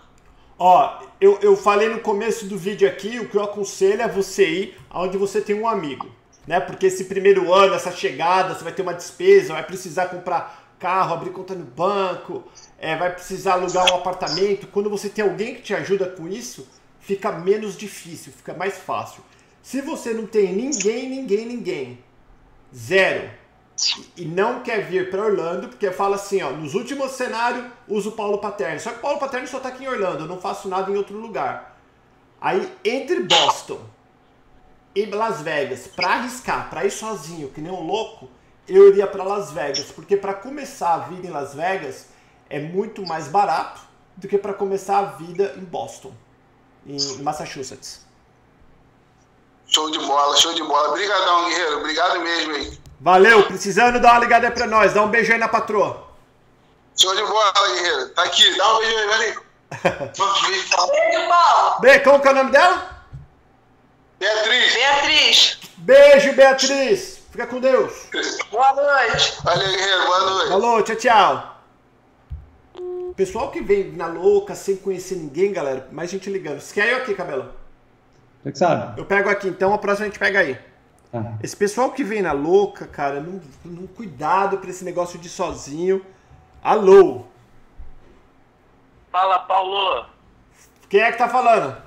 Ó, eu, eu falei no começo do vídeo aqui, o que eu aconselho é você ir aonde você tem um amigo, né? Porque esse primeiro ano, essa chegada, você vai ter uma despesa, vai precisar comprar carro, abrir conta no banco, é, vai precisar alugar um apartamento. Quando você tem alguém que te ajuda com isso, fica menos difícil, fica mais fácil. Se você não tem ninguém, ninguém, ninguém, zero, e não quer vir para Orlando, porque fala assim, ó, nos últimos cenários uso Paulo Paterno. Só que Paulo Paterno só tá aqui em Orlando, eu não faço nada em outro lugar. Aí entre Boston e Las Vegas, para arriscar, para ir sozinho, que nem um louco, eu iria para Las Vegas, porque para começar a vida em Las Vegas é muito mais barato do que para começar a vida em Boston, em Massachusetts. Show de bola, show de bola. Obrigadão, guerreiro. Obrigado mesmo aí. Valeu, precisando dar uma ligada aí pra nós. Dá um beijo aí na patroa. Show de bola, guerreiro. Tá aqui, dá um beijo aí, valeu. beijo, Paulo. Beijo, como que é o nome dela? Beatriz. Beatriz. Beijo, Beatriz. Fica com Deus. Boa noite. Valeu, guerreiro. Boa noite. Falou, tchau, tchau. Pessoal que vem na louca, sem conhecer ninguém, galera, mais gente ligando. Você quer eu aqui, cabelo? Você que sabe. Eu pego aqui, então a próxima a gente pega aí. Tá. Esse pessoal que vem na louca, cara, não, não cuidado pra esse negócio de sozinho. Alô? Fala, Paulo. Quem é que tá falando?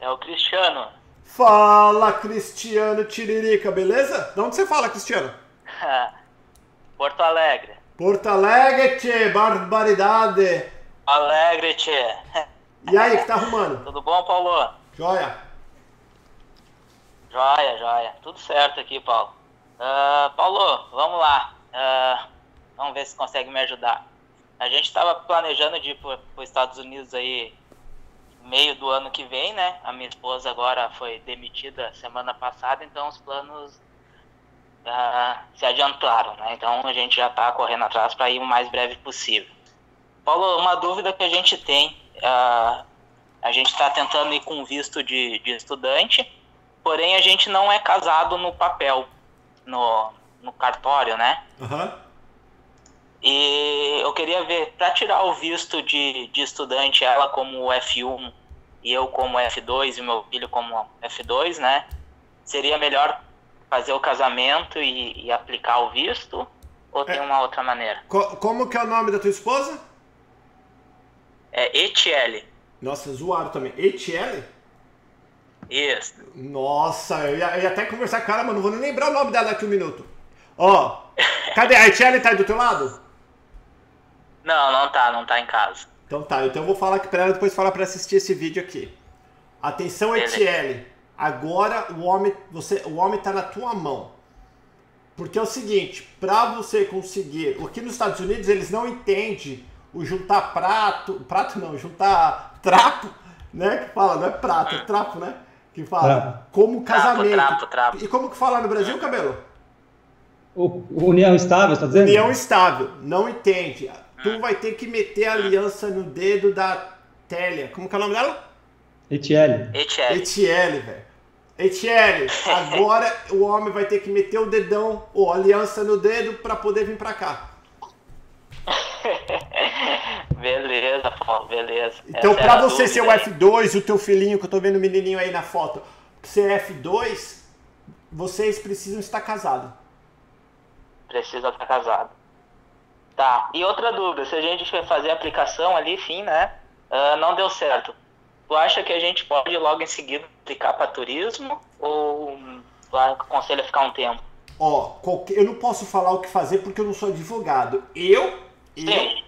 É o Cristiano. Fala, Cristiano Tiririca, beleza? De onde você fala, Cristiano? Porto Alegre. Porto Alegre, tchê, barbaridade. Alegre, tchê. E aí, que tá arrumando? Tudo bom, Paulo? Joia. Joia, joia. Tudo certo aqui, Paulo. Uh, Paulo, vamos lá. Uh, vamos ver se consegue me ajudar. A gente estava planejando de ir para os Estados Unidos aí meio do ano que vem, né? A minha esposa agora foi demitida semana passada, então os planos uh, se adiantaram, né? Então a gente já está correndo atrás para ir o mais breve possível. Paulo, uma dúvida que a gente tem, uh, a gente está tentando ir com visto de, de estudante, porém a gente não é casado no papel, no, no cartório, né? Aham. E eu queria ver, para tirar o visto de, de estudante, ela como F1 e eu como F2 e meu filho como F2, né? Seria melhor fazer o casamento e, e aplicar o visto? Ou tem É. uma outra maneira? Co- como que é o nome da tua esposa? É ETL. Nossa, zoaram também. ETL? Isso. Nossa, eu ia, eu ia até conversar com ela, mas não vou nem lembrar o nome dela daqui um minuto. Ó, cadê? A ETL tá aí do teu lado? Não, não tá, não tá em casa. Então tá, então eu vou falar aqui pra ela depois falar pra assistir esse vídeo aqui. Atenção. ETL. Agora o homem, você, o homem tá na tua mão. Porque é o seguinte, pra você conseguir, aqui nos Estados Unidos eles não entendem o juntar prato, prato não, juntar trapo, né? Que fala, não é prato, é trapo, né? Que fala Trapo. como casamento. trapo, trapo. E como que fala no Brasil, cabelo? O, união estável, você tá dizendo? União estável, não entende. Tu vai ter que meter a aliança no dedo da Télia. Como que é o nome dela? ETL. Etiele, velho. Etiele, agora o homem vai ter que meter o dedão ou a aliança no dedo pra poder vir pra cá. Beleza, Paulo, beleza. Então, Essa pra você ser o dúvida aí. F2, o teu filhinho, que eu tô vendo o menininho aí na foto, ser F2, vocês precisam estar casados. Precisa estar casado. Tá. E outra dúvida, se a gente for fazer a aplicação ali, sim, né? ah, não deu certo. Tu acha que a gente pode logo em seguida aplicar para turismo? Ou tu aconselha ficar um tempo? Ó, qualquer- eu não posso falar o que fazer porque eu não sou advogado. Eu, eu, Sim.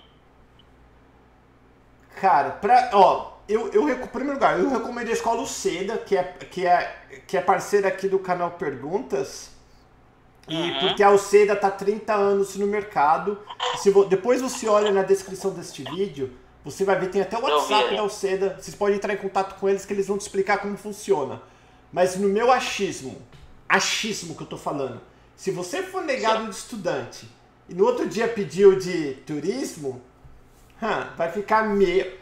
Cara, pra, ó, eu, eu, em primeiro lugar, eu recomendo a escola Seda, que é, que é, que é parceira aqui do canal Perguntas. E Uhum. porque a Alceda tá 30 anos no mercado. Se vo- depois você olha na descrição deste vídeo, você vai ver, tem até o WhatsApp da Alceda. Vocês podem entrar em contato com eles que eles vão te explicar como funciona. Mas no meu achismo, achismo que eu tô falando, se você for negado de estudante e no outro dia pediu de turismo, vai ficar meio.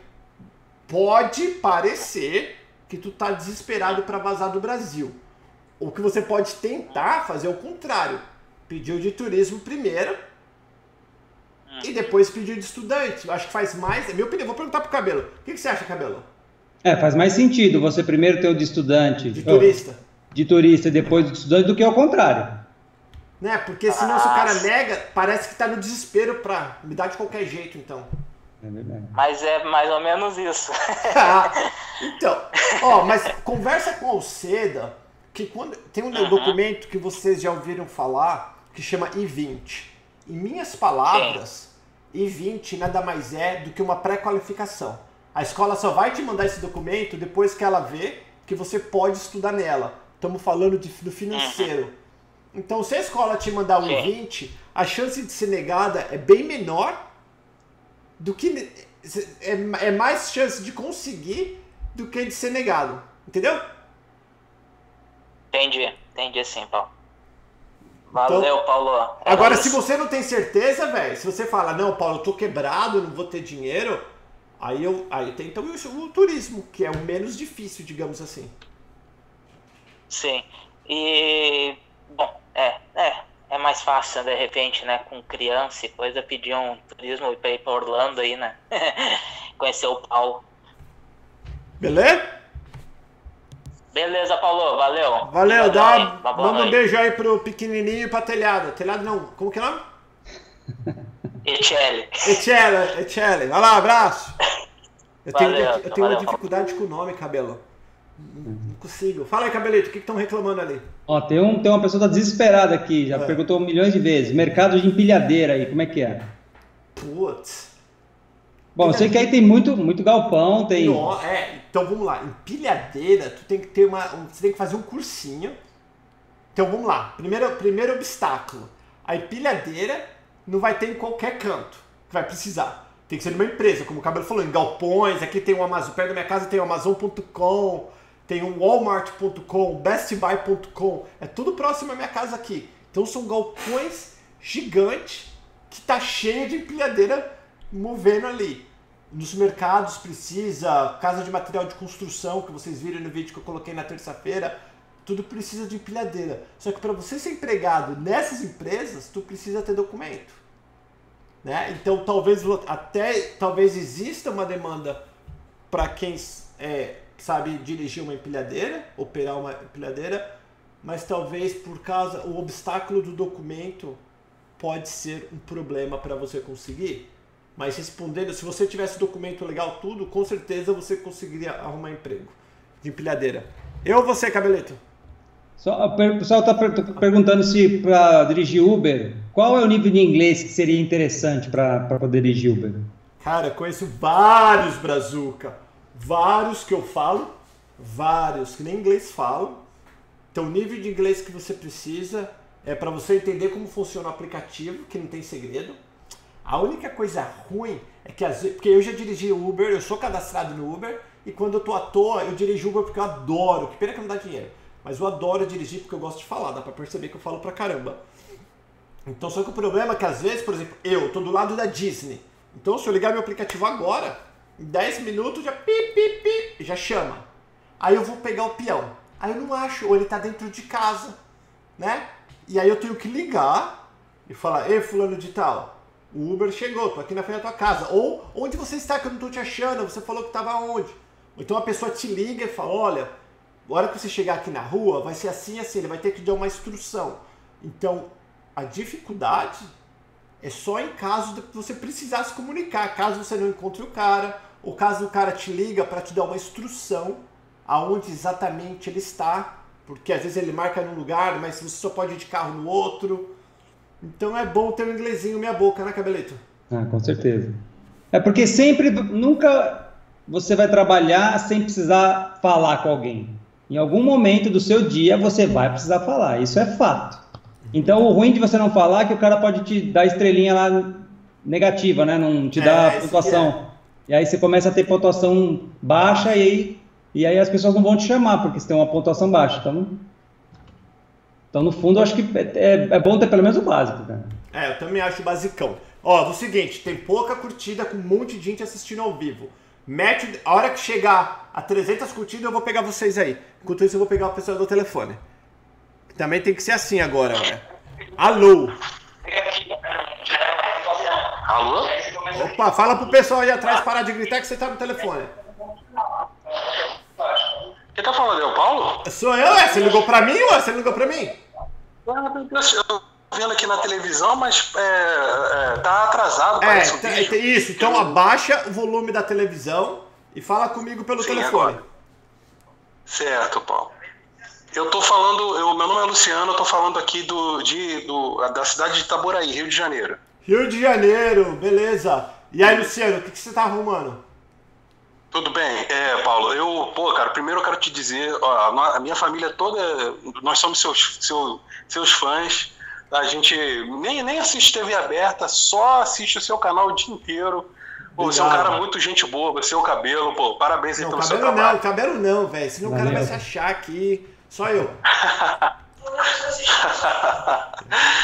Pode parecer que tu tá desesperado pra vazar do Brasil. Ou que você pode tentar fazer o contrário. Pedir o de turismo primeiro e depois pedir o de estudante. Eu acho que faz mais. É minha opinião. Vou perguntar pro cabelo. O que, que você acha, cabelo? É, faz mais sentido você primeiro ter o de estudante, De oh, turista? de turista e depois do estudante do que ao contrário. Né? Porque senão se o cara Nossa. nega, parece que tá no desespero pra me dar de qualquer jeito, então. É verdade. Mas é mais ou menos isso. Ah, então, ó, mas conversa com a Alceda, que quando tem um documento que vocês já ouviram falar, que chama I-20. Em minhas palavras, I-20 nada mais é do que uma pré-qualificação. A escola só vai te mandar esse documento depois que ela vê que você pode estudar nela. Estamos falando de, do financeiro. Então, se a escola te mandar o Sim. I-20, a chance de ser negada é bem menor do que é, é mais chance de conseguir do que de ser negado. Entendeu? Entendi, entendi sim, Paulo. Valeu, Paulo. Era Então, Agora, se isso. você não tem certeza, velho, se você fala, não, Paulo, eu tô quebrado, não vou ter dinheiro, aí eu aí tem então isso, o turismo, que é o menos difícil, digamos assim. Sim. E. Bom, é, é. É mais fácil, de repente, né? Com criança e coisa, pedir um turismo pra ir pra Orlando aí, né? Conhecer o Paulo. Beleza? Beleza, Paulo. Valeu. Valeu, dá, aí. Uma manda um noite. beijo aí pro pequenininho e pra telhado. Telhado não, como que é o nome? ETL. Etiele, Etiele. Vai lá, abraço. Eu tenho, Valeu, eu tenho uma valeu. dificuldade com o nome, cabelo. Não não consigo. Fala aí, cabelito, o que estão reclamando ali? Ó, tem, um, tem uma pessoa que tá desesperada aqui, já É. perguntou milhões de vezes. Mercado de empilhadeira aí, como é que é? Putz. Bom, eu sei que aí tem muito, muito galpão, tem. No- é, então vamos lá. Empilhadeira, tu tem que ter uma. um- você tem que fazer um cursinho. Então vamos lá. Primeiro, primeiro obstáculo. A empilhadeira não vai ter em qualquer canto que vai precisar. Tem que ser numa empresa, como o Cabelo falou, em galpões. Aqui tem o Amazon, perto da minha casa tem o Amazon.com, tem o Walmart.com, BestBuy.com. É tudo próximo à minha casa aqui. Então são galpões gigantes que tá cheio de empilhadeira movendo ali. Nos mercados precisa, casa de material de construção, que vocês viram no vídeo que eu coloquei na terça-feira, tudo precisa de empilhadeira. Só que para você ser empregado nessas empresas, tu precisa ter documento. Né? Então talvez até talvez exista uma demanda para quem é, sabe dirigir uma empilhadeira, operar uma empilhadeira, mas talvez por causa o obstáculo do documento pode ser um problema para você conseguir. Mas respondendo, se você tivesse documento legal tudo, com certeza você conseguiria arrumar emprego de empilhadeira. Eu ou você, cabeleto? Só, o per- pessoal está perguntando se para dirigir Uber, qual é o nível de inglês que seria interessante para poder dirigir Uber? Cara, conheço vários Brazuca. Vários que eu falo, vários que nem inglês falam. Então, o nível de inglês que você precisa é para você entender como funciona o aplicativo, que não tem segredo. A única coisa ruim é que às vezes, porque eu já dirigi Uber, eu sou cadastrado no Uber e quando eu tô à toa, eu dirijo Uber porque eu adoro, que pena que não dá dinheiro. Mas eu adoro dirigir porque eu gosto de falar, dá pra perceber que eu falo pra caramba. Então, só que o problema é que às vezes, por exemplo, eu tô do lado da Disney. Então, se eu ligar meu aplicativo agora, em 10 minutos já pi, pi, pi, já chama. Aí eu vou pegar o peão. Aí eu não acho, ou ele tá dentro de casa, né? E aí eu tenho que ligar e falar, ei, fulano de tal, o Uber chegou, tô aqui na frente da tua casa. Ou, onde você está que eu não tô te achando? Você falou que tava onde? Ou então a pessoa te liga e fala, olha, a hora que você chegar aqui na rua, vai ser assim, assim, ele vai ter que dar uma instrução. Então, a dificuldade é só em caso de você precisar se comunicar, caso você não encontre o cara, ou caso o cara te liga para te dar uma instrução aonde exatamente ele está, porque às vezes ele marca num lugar, mas você só pode ir de carro no outro. Então é bom ter um inglesinho meia boca, né, cabelito? Ah, com certeza. É porque sempre, nunca você vai trabalhar sem precisar falar com alguém. Em algum momento do seu dia você vai precisar falar, isso é fato. Então o ruim de você não falar é que o cara pode te dar estrelinha lá negativa, né? Não te É, dá isso pontuação. E aí você começa a ter pontuação baixa e aí, e aí as pessoas não vão te chamar porque você tem uma pontuação baixa. Então, então no fundo, eu acho que é, é bom ter pelo menos o básico, cara. É, eu também acho basicão. Ó, do seguinte, tem pouca curtida com um monte de gente assistindo ao vivo. Mete, a hora que chegar a 300 curtidas, eu vou pegar vocês aí. Enquanto isso, eu vou pegar o pessoal do telefone. Também tem que ser assim agora, né? Alô? Alô? Opa, fala pro pessoal aí atrás parar de gritar que você tá no telefone. Quem tá falando é o Paulo? Sou eu, é? Você ligou pra mim, ué? Você ligou pra mim? Eu tô vendo aqui na televisão, mas é, é, tá atrasado, É, parece um tá- vídeo. isso. Então abaixa o volume da televisão e fala comigo pelo Sim, telefone. agora. Certo, Paulo. Eu tô falando, eu, meu nome é Luciano, eu tô falando aqui do, de, do, da cidade de Itaboraí, Rio de Janeiro. Rio de Janeiro, beleza. E aí, Luciano, o que, que você tá arrumando? Tudo bem, é, Paulo, eu, pô, cara, primeiro eu quero te dizer, ó, a minha família toda, nós somos seus, seu- seus fãs, a gente nem, nem assiste TV aberta, só assiste o seu canal o dia inteiro. Pô, você é um cara muito gente boa, você é o cabelo, pô, parabéns aí Não, pelo seu cabelo trabalho. não, cabelo não, velho. Senão o cara Valeu. vai se achar aqui. Só eu.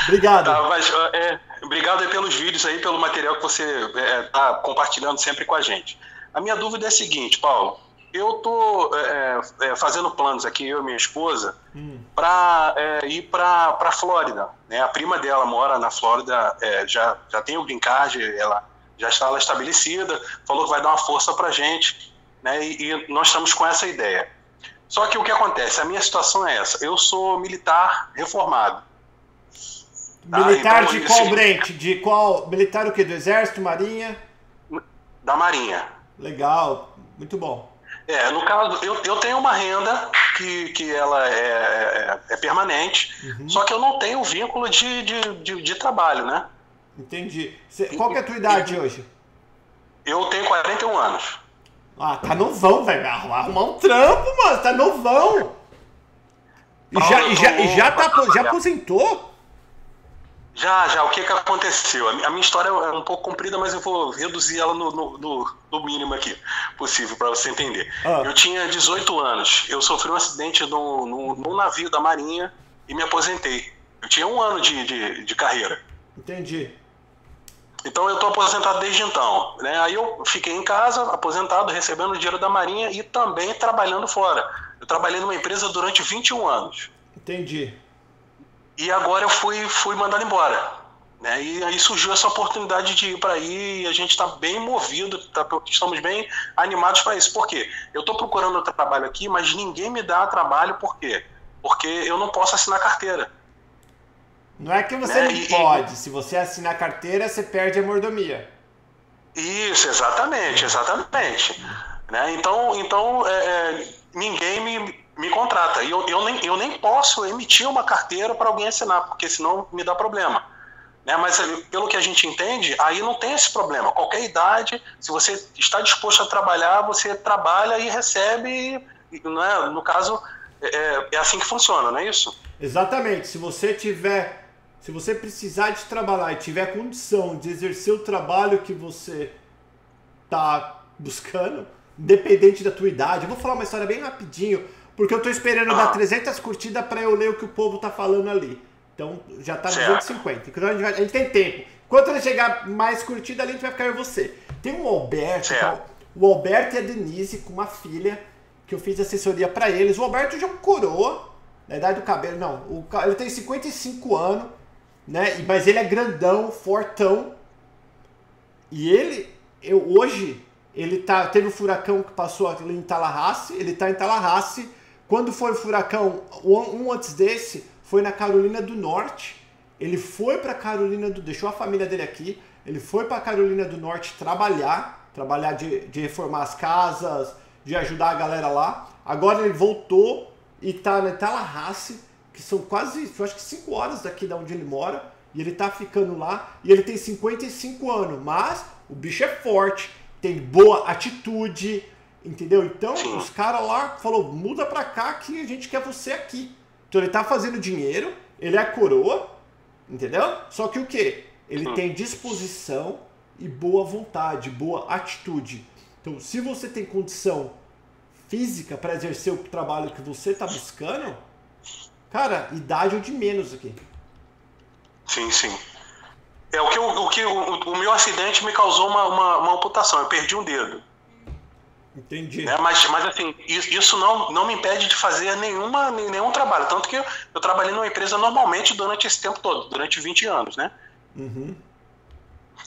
Obrigado. Tá, mas, é, obrigado aí pelos vídeos aí, pelo material que você está compartilhando sempre com a gente. A minha dúvida é a seguinte, Paulo. Eu tô é, é, fazendo planos aqui, eu e minha esposa, Hum. para ir para para Flórida. Né? A prima dela mora na Flórida, é, já, já tem o green card, ela já está lá estabelecida, falou que vai dar uma força para gente, né? E, e nós estamos com essa ideia. Só que o que acontece? A minha situação é essa. Eu sou militar reformado. Tá, Militar então, de assim- qual branch? De qual? Militar o quê? Do Exército, Marinha? da Marinha. Legal. Muito bom. É, no caso, eu, eu tenho uma renda que, que ela é, é, é permanente, uhum. só que eu não tenho vínculo de, de, de, de trabalho, né? Entendi. Cê, qual que é a tua idade hoje? Eu tenho 41 anos. Ah, tá novão, velho. Arrumar um trampo, mano. Tá novão. E já, e já, e já, tá, já aposentou? Já, já. O que que aconteceu? A minha história é um pouco comprida, mas eu vou reduzir ela no, no, no, no mínimo aqui possível para você entender. Ah. Eu tinha 18 anos. Eu sofri um acidente num, num, num, navio da Marinha e me aposentei. Eu tinha um ano de, de, de carreira. Entendi. Então eu estou aposentado desde então. Né? Aí eu fiquei em casa, aposentado, recebendo dinheiro da Marinha e também trabalhando fora. Eu trabalhei numa empresa durante 21 anos. Entendi. E agora eu fui, fui mandado embora. Né? E aí surgiu essa oportunidade de ir para aí e a gente está bem movido, tá, estamos bem animados para isso. Por quê? Eu estou procurando trabalho aqui, mas ninguém me dá trabalho, por quê? Porque eu não posso assinar carteira. Não é que você né? não e, pode. Se você assinar carteira, você perde a mordomia. Isso, exatamente, exatamente. Né? Então, então é, é, ninguém me, me contrata. E eu, eu, nem, eu nem posso emitir uma carteira para alguém assinar, porque senão me dá problema. Né? Mas pelo que a gente entende, aí não tem esse problema. Qualquer idade, se você está disposto a trabalhar, você trabalha e recebe. Né? No caso, é, é assim que funciona, não é isso? Exatamente. Se você tiver se você precisar de trabalhar e tiver condição de exercer o trabalho que você tá buscando, independente da tua idade, eu vou falar uma história bem rapidinho, porque eu tô esperando dar 300 curtidas para eu ler o que o povo tá falando ali. Então já tá 250. Então a gente, vai, a gente tem tempo. Quando ele chegar mais curtida ali, a gente vai ficar eu e você. Tem um Alberto, é o Alberto e a Denise com uma filha, que eu fiz assessoria para eles. O Alberto já coroa, na idade do cabelo, não. O, ele tem 55 anos né? Mas ele é grandão, fortão. E ele, eu hoje, ele tá, teve o um furacão que passou ali em Tallahassee, ele tá em Tallahassee. Quando foi o furacão, um antes desse, foi na Carolina do Norte. Ele foi para Carolina do, deixou a família dele aqui. Ele foi para Carolina do Norte trabalhar, trabalhar de, de reformar as casas, de ajudar a galera lá. Agora ele voltou e tá na Tallahassee que são quase, eu acho que 5 horas daqui da onde ele mora, e ele tá ficando lá, e ele tem 55 anos, mas o bicho é forte, tem boa atitude, entendeu? Então os caras lá falou muda pra cá que a gente quer você aqui. Então ele tá fazendo dinheiro, ele é coroa, entendeu? Só que o que? Ele tem disposição e boa vontade, boa atitude. Então, se você tem condição física para exercer o trabalho que você está buscando, Cara, idade é de menos aqui. Sim, sim. É o que, o, o, que o, o meu acidente me causou uma, uma, uma, amputação. Eu perdi um dedo. Entendi. Né? Mas, mas assim, isso não, não me impede de fazer nenhuma, nenhum trabalho. Tanto que eu, eu trabalhei numa empresa normalmente durante esse tempo todo, durante 20 anos, né? Uhum.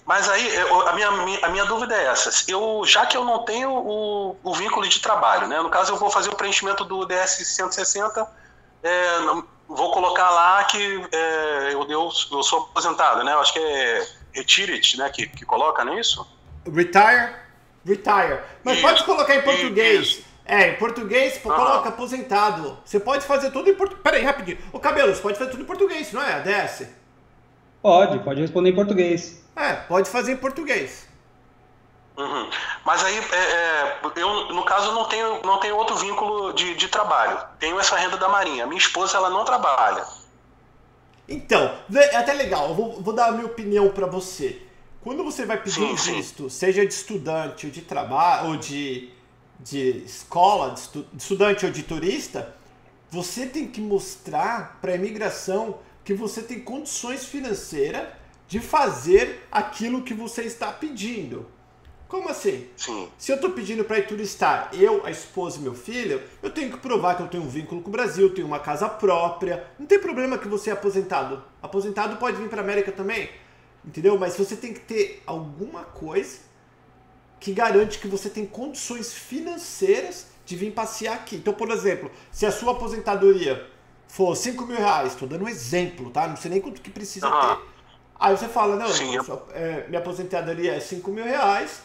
Mas aí, eu, a, minha, a minha dúvida é essa. Eu, já que eu não tenho o, o vínculo de trabalho, né? No caso, eu vou fazer o preenchimento do DS 160 é, vou colocar lá que é, eu, eu, eu, sou aposentado, né? Eu acho que é Retired, né? Que, que coloca, não é isso? Retire? Retire. Mas isso, pode colocar em português. Isso. É, em português, pô, coloca aposentado. Você pode fazer tudo em português. Peraí, rapidinho. Ô, Cabelo, você pode fazer tudo em português, não é? A DS? Pode, pode responder em português. É, pode fazer em português. Uhum. Mas aí, é, é, eu, no caso, não tenho, não tenho outro vínculo de, de trabalho. Tenho essa renda da Marinha. Minha esposa, ela não trabalha. Então, é até legal. Eu vou, vou dar a minha opinião para você. Quando você vai pedir sim, um visto, sim. seja de estudante ou de trabalho, ou de, de escola, de, estu, de estudante ou de turista, você tem que mostrar para a imigração que você tem condições financeiras de fazer aquilo que você está pedindo. Como assim? Sim. Se eu estou pedindo para ir turistar, eu, a esposa e meu filho, eu tenho que provar que eu tenho um vínculo com o Brasil, tenho uma casa própria. Não tem problema que você é aposentado. Aposentado pode vir para América também, entendeu? Mas você tem que ter alguma coisa que garante que você tem condições financeiras de vir passear aqui. Então, por exemplo, se a sua aposentadoria for 5 mil reais, estou dando um exemplo, tá? Não sei nem quanto que precisa ter. Aí você fala, não, Sim, é, minha aposentadoria é 5 mil reais,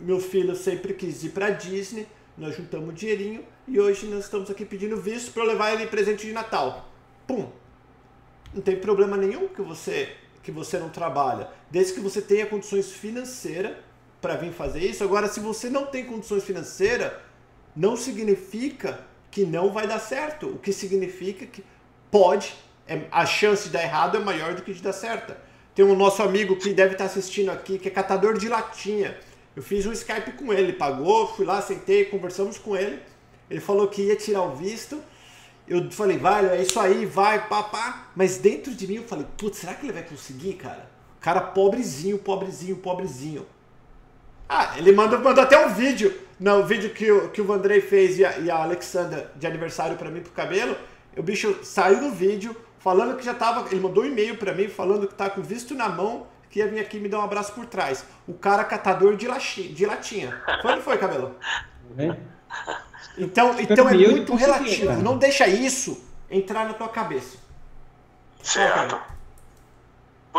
meu filho sempre quis ir para Disney, nós juntamos um dinheirinho e hoje nós estamos aqui pedindo visto para levar ele presente de Natal. Pum. Não tem problema nenhum que você que você não trabalha, desde que você tenha condições financeiras para vir fazer isso. Agora, se você não tem condições financeiras, não significa que não vai dar certo. O que significa que pode, é, a chance de dar errado é maior do que de dar certo. Tem um nosso amigo que deve estar assistindo aqui, que é catador de latinha. Eu fiz um Skype com ele, pagou, fui lá, sentei, conversamos com ele. Ele falou que ia tirar o visto. Eu falei, vai, é isso aí, vai, papá. Mas dentro de mim eu falei, putz, será que ele vai conseguir, cara? Cara pobrezinho, pobrezinho, pobrezinho. Ah, ele mandou, mandou até um vídeo. No vídeo que o, que o Vandrei fez e a, e a Alexandra de aniversário para mim pro cabelo. O bicho saiu no vídeo falando que já tava. Ele mandou um e-mail para mim falando que tá com visto na mão, que ia vir aqui me dar um abraço por trás. O cara catador de, laxi, de latinha. Não foi, cabelo? É. Então, então é muito relativo. Não deixa isso entrar na tua cabeça. Certo.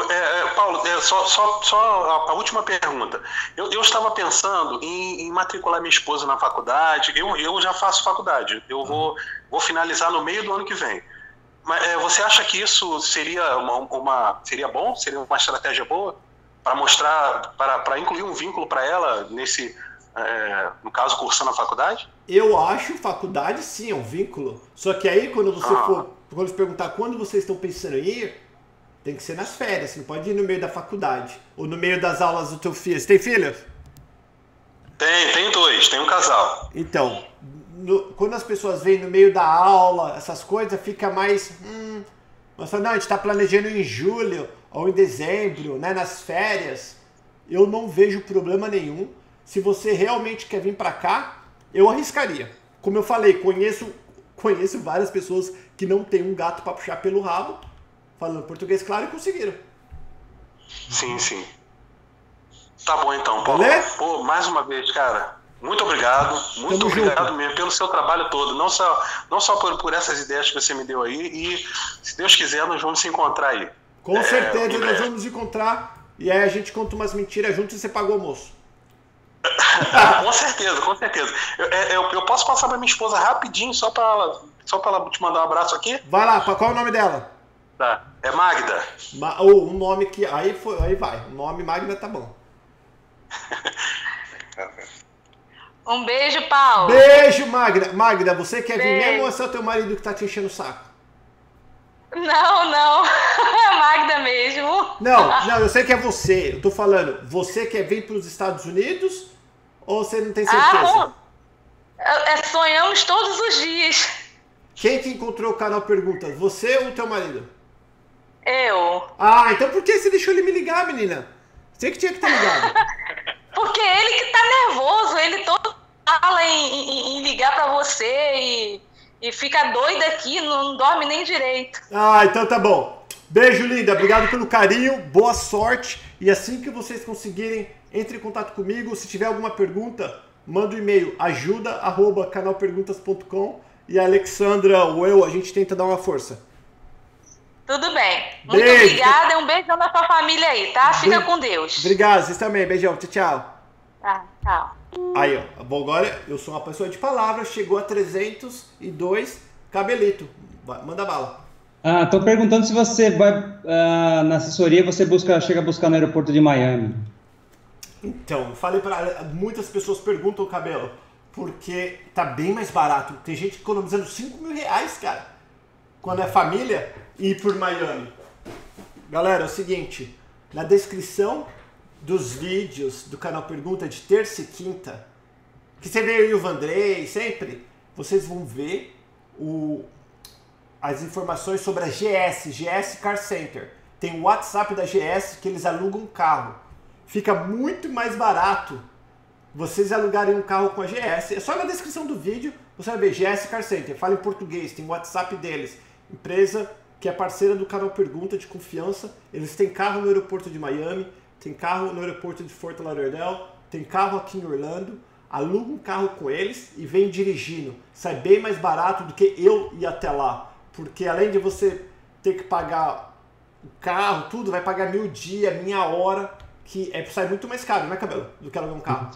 É, é, Paulo, é, só, só, só a, a, última pergunta. Eu, eu estava pensando em, em, matricular minha esposa na faculdade. Eu, eu já faço faculdade. Eu vou, vou finalizar no meio do ano que vem. Mas é, você acha que isso seria uma, uma, seria bom? Seria uma estratégia boa para mostrar, para incluir um vínculo para ela nesse, é, no caso, cursando a faculdade? Eu acho faculdade sim é um vínculo. Só que aí quando você ah. for, quando eles perguntar quando vocês estão pensando em ir, tem que ser nas férias, você não pode ir no meio da faculdade. Ou no meio das aulas do teu filho. Você tem filhos? Tem, tem dois, tem um casal. Então, no, quando as pessoas vêm no meio da aula, essas coisas, fica mais. Hum, nossa, não, a gente está planejando em julho ou em dezembro, né, nas férias. Eu não vejo problema nenhum. Se você realmente quer vir para cá, eu arriscaria. Como eu falei, conheço, conheço várias pessoas que não tem um gato para puxar pelo rabo falando português claro e conseguiram. Sim, sim. Tá bom então, Paulo. Pô, mais uma vez, cara, muito obrigado. Muito Tamo obrigado junto. mesmo pelo seu trabalho todo. Não só, não só por, por essas ideias que você me deu aí. E, se Deus quiser, nós vamos se encontrar aí. Com é, certeza, nós vamos nos encontrar. E aí a gente conta umas mentiras juntos e você pagou o almoço. com certeza, com certeza. Eu, é, eu, eu posso passar pra minha esposa rapidinho, só pra ela, só pra ela te mandar um abraço aqui? Vai lá, qual é o nome dela? Tá. É Magda. Ma ou um nome que. Aí, foi, aí vai. O nome Magda tá bom. um beijo, Paulo. Beijo, Magda. Magda, você quer beijo. vir mesmo ou é só teu marido que tá te enchendo o saco? Não, não. É Magda mesmo. Não, não, eu sei que é você. Eu tô falando, você quer vir para os Estados Unidos ou você não tem certeza? Ah, é, sonhamos todos os dias. Quem que encontrou o canal Perguntas? Você ou o teu marido? Eu. Ah, então por que você deixou ele me ligar, menina? Você que tinha que estar ligado. Porque ele que tá nervoso, ele todo fala em, em, em ligar para você e, e fica doido aqui, não dorme nem direito. Ah, então tá bom. Beijo, linda. Obrigado pelo carinho, boa sorte. E assim que vocês conseguirem, entre em contato comigo. Se tiver alguma pergunta, manda um e-mail ajuda@canalperguntas.com e a Alexandra ou eu, a gente tenta dar uma força. Tudo bem. Muito Beijo. obrigada. Um beijão na sua família aí, tá? Fica Be com Deus. Obrigado, vocês também. Beijão. Tchau, tchau. Tá, tchau. Aí, ó. Bom, agora eu sou uma pessoa de palavras. Chegou a 302. Cabelito. Manda bala. Ah, tô perguntando se você vai uh, na assessoria, você busca, chega a buscar no aeroporto de Miami. Então, falei para muitas pessoas perguntam o cabelo, porque tá bem mais barato. Tem gente economizando 5 mil reais, cara. Quando é família, ir por Miami. Galera, é o seguinte, na descrição dos vídeos do canal Pergunta de terça e quinta, que você vê aí o Vandrei sempre, vocês vão ver o, as informações sobre a GS, GS Car Center. Tem o WhatsApp da GS que eles alugam um carro. Fica muito mais barato vocês alugarem um carro com a GS. É só na descrição do vídeo você vai ver GS Car Center. Fala em português, tem WhatsApp deles. Empresa que é parceira do canal Pergunta de Confiança. Eles têm carro no aeroporto de Miami, tem carro no aeroporto de Fort Lauderdale, tem carro aqui em Orlando. Aluga um carro com eles e vem dirigindo. Sai bem mais barato do que eu ir até lá. Porque além de você ter que pagar o carro, tudo, vai pagar mil dia, minha hora. Que é, sai muito mais caro, né, Cabelo? Do que alugar um carro.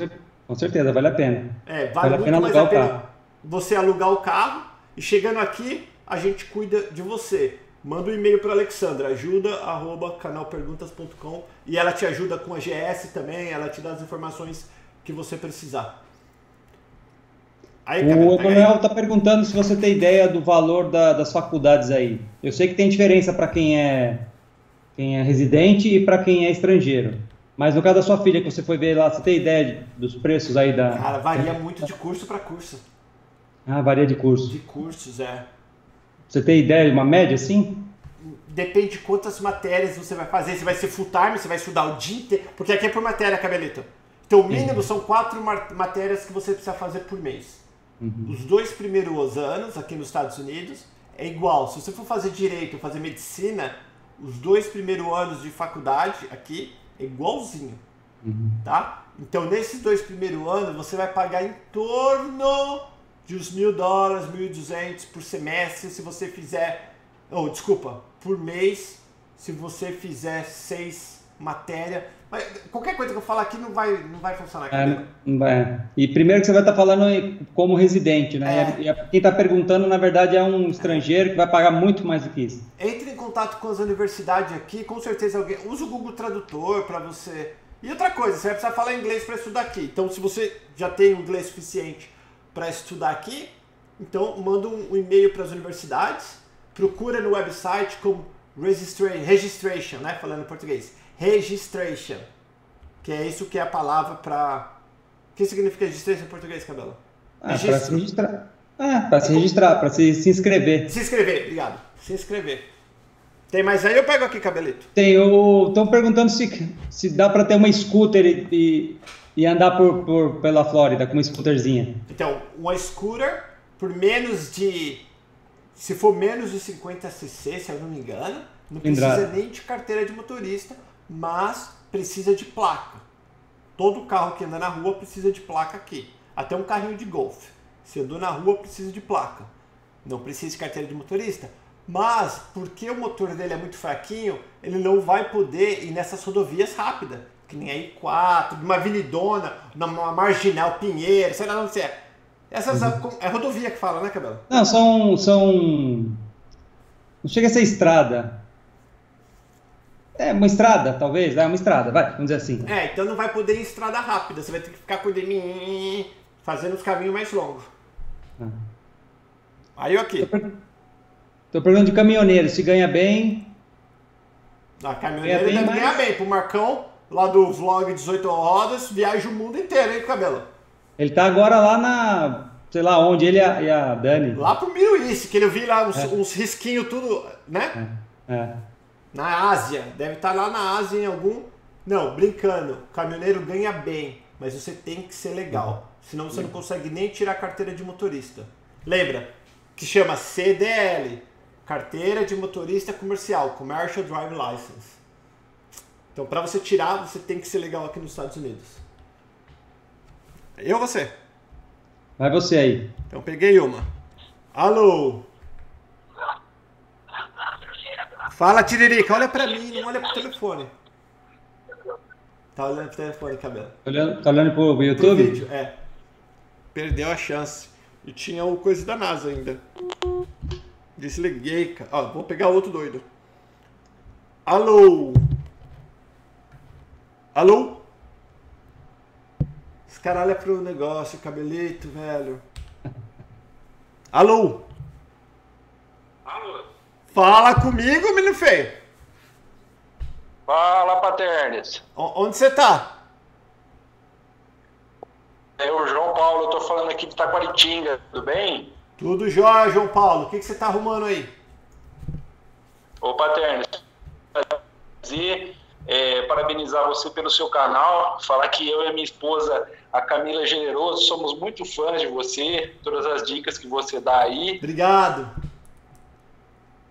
Com certeza, vale a pena. É, vale, Vale a pena mais alugar a o pena carro. você alugar o carro e chegando aqui, a gente cuida de você. Manda um e-mail para Alexandra, ajuda arroba canalperguntas.com e ela te ajuda com a GS também, ela te dá as informações que você precisar. Aí, O. Emanuel está perguntando se você tem ideia do valor da- das faculdades aí. Eu sei que tem diferença para quem é, quem é residente e para quem é estrangeiro. Mas no caso da sua filha que você foi ver lá, você tem ideia de- dos preços aí da. Cara, varia muito de curso para curso. Ah, varia de curso. De cursos, é. Você tem ideia de uma média assim? Depende de quantas matérias você vai fazer. Se vai ser full time, você vai estudar o dia inteiro. Porque aqui é por matéria, Cabelito. Então, o mínimo são quatro ma- matérias que você precisa fazer por mês. Os dois primeiros anos, aqui nos Estados Unidos, é igual. Se você for fazer direito ou fazer medicina, os dois primeiros anos de faculdade aqui é igualzinho. Tá? Então, nesses dois primeiros anos, você vai pagar em torno de uns mil dólares, mil e duzentos por semestre, se você fizer. Oh, desculpa, por mês, se você fizer seis matérias. Mas qualquer coisa que eu falar aqui não vai, não vai funcionar. É, não vai. E primeiro que você vai estar falando como residente, né? É. E quem está perguntando, na verdade, é um estrangeiro que vai pagar muito mais do que isso. Entre em contato com as universidades aqui, com certeza alguém. Usa o Google Tradutor para você. E outra coisa, você vai precisar falar inglês para estudar aqui. Então, se você já tem o inglês suficiente para estudar aqui, então manda um, e-mail para as universidades, procura no website como registra registration, né? Falando em português. Registration. Que é isso que é a palavra para. O que significa registration em português, Cabelo? Ah, para se registrar. Ah, para se registrar, para se, se inscrever. Se inscrever, obrigado. Se inscrever. Tem mais aí? Eu pego aqui, Cabelito. Tem. Estão perguntando se, se dá para ter uma scooter e, e, e andar por, por, pela Flórida com uma scooterzinha. Então, uma scooter por menos de. Se for menos de 50 cc, se eu não me engano, não precisa Cilindrada. nem de carteira de motorista, mas precisa de placa. Todo carro que anda na rua precisa de placa aqui. Até um carrinho de golfe. Se andou na rua, precisa de placa. Não precisa de carteira de motorista. Mas, porque o motor dele é muito fraquinho, ele não vai poder ir nessas rodovias rápidas. Que nem a I4, numa avenidona, numa marginal Pinheiro, sei lá onde você é. Essas é rodovia que fala, né, Cabelo? Não, são. são não chega a ser estrada. É, uma estrada, talvez. É uma estrada, vai, vamos dizer assim. É, então não vai poder ir em estrada rápida. Você vai ter que ficar com o dedo fazendo os caminhos mais longos. Ah. Aí eu aqui. Tô perguntando de caminhoneiro, se ganha bem. A caminhoneira Ganha bem deve ganhar mais. bem. Pro Marcão, lá do vlog 18 rodas, viaja o mundo inteiro, hein, Cabelo? Ele tá agora lá na. sei lá onde, ele e a, e a Dani. Lá pro Miruíce, que eu vi lá uns, uns risquinhos tudo, né? É. Na Ásia. Deve estar lá na Ásia em algum. Não, brincando. Caminhoneiro ganha bem, mas você tem que ser legal. Senão você não consegue nem tirar a carteira de motorista. Lembra? Que chama CDL Carteira de Motorista Comercial Commercial Drive License. Então, para você tirar, você tem que ser legal aqui nos Estados Unidos. Eu ou você? Vai você aí. Então, peguei uma. Alô? Fala, Tiririca. Olha pra mim, não olha pro telefone. Tá olhando pro telefone, cabelo. Tá olhando, tá olhando pro Pro YouTube? vídeo, é. Perdeu a chance. E tinha o coisa da NASA ainda. Desliguei, cara. Ó, vou pegar outro doido. Alô? Alô? Esse cara olha pro negócio, cabelito, velho. Alô? Alô? Fala comigo, menino feio. Fala, Paternes. O- Onde você tá? É o João Paulo, eu tô falando aqui de Taquaritinga, tudo bem? Tudo jóia, João Paulo. O que, que você tá arrumando aí? Ô, Paternes, dizer, é, parabenizar você pelo seu canal, falar que eu e a minha esposa, a Camila Generoso, somos muito fãs de você, todas as dicas que você dá aí. Obrigado.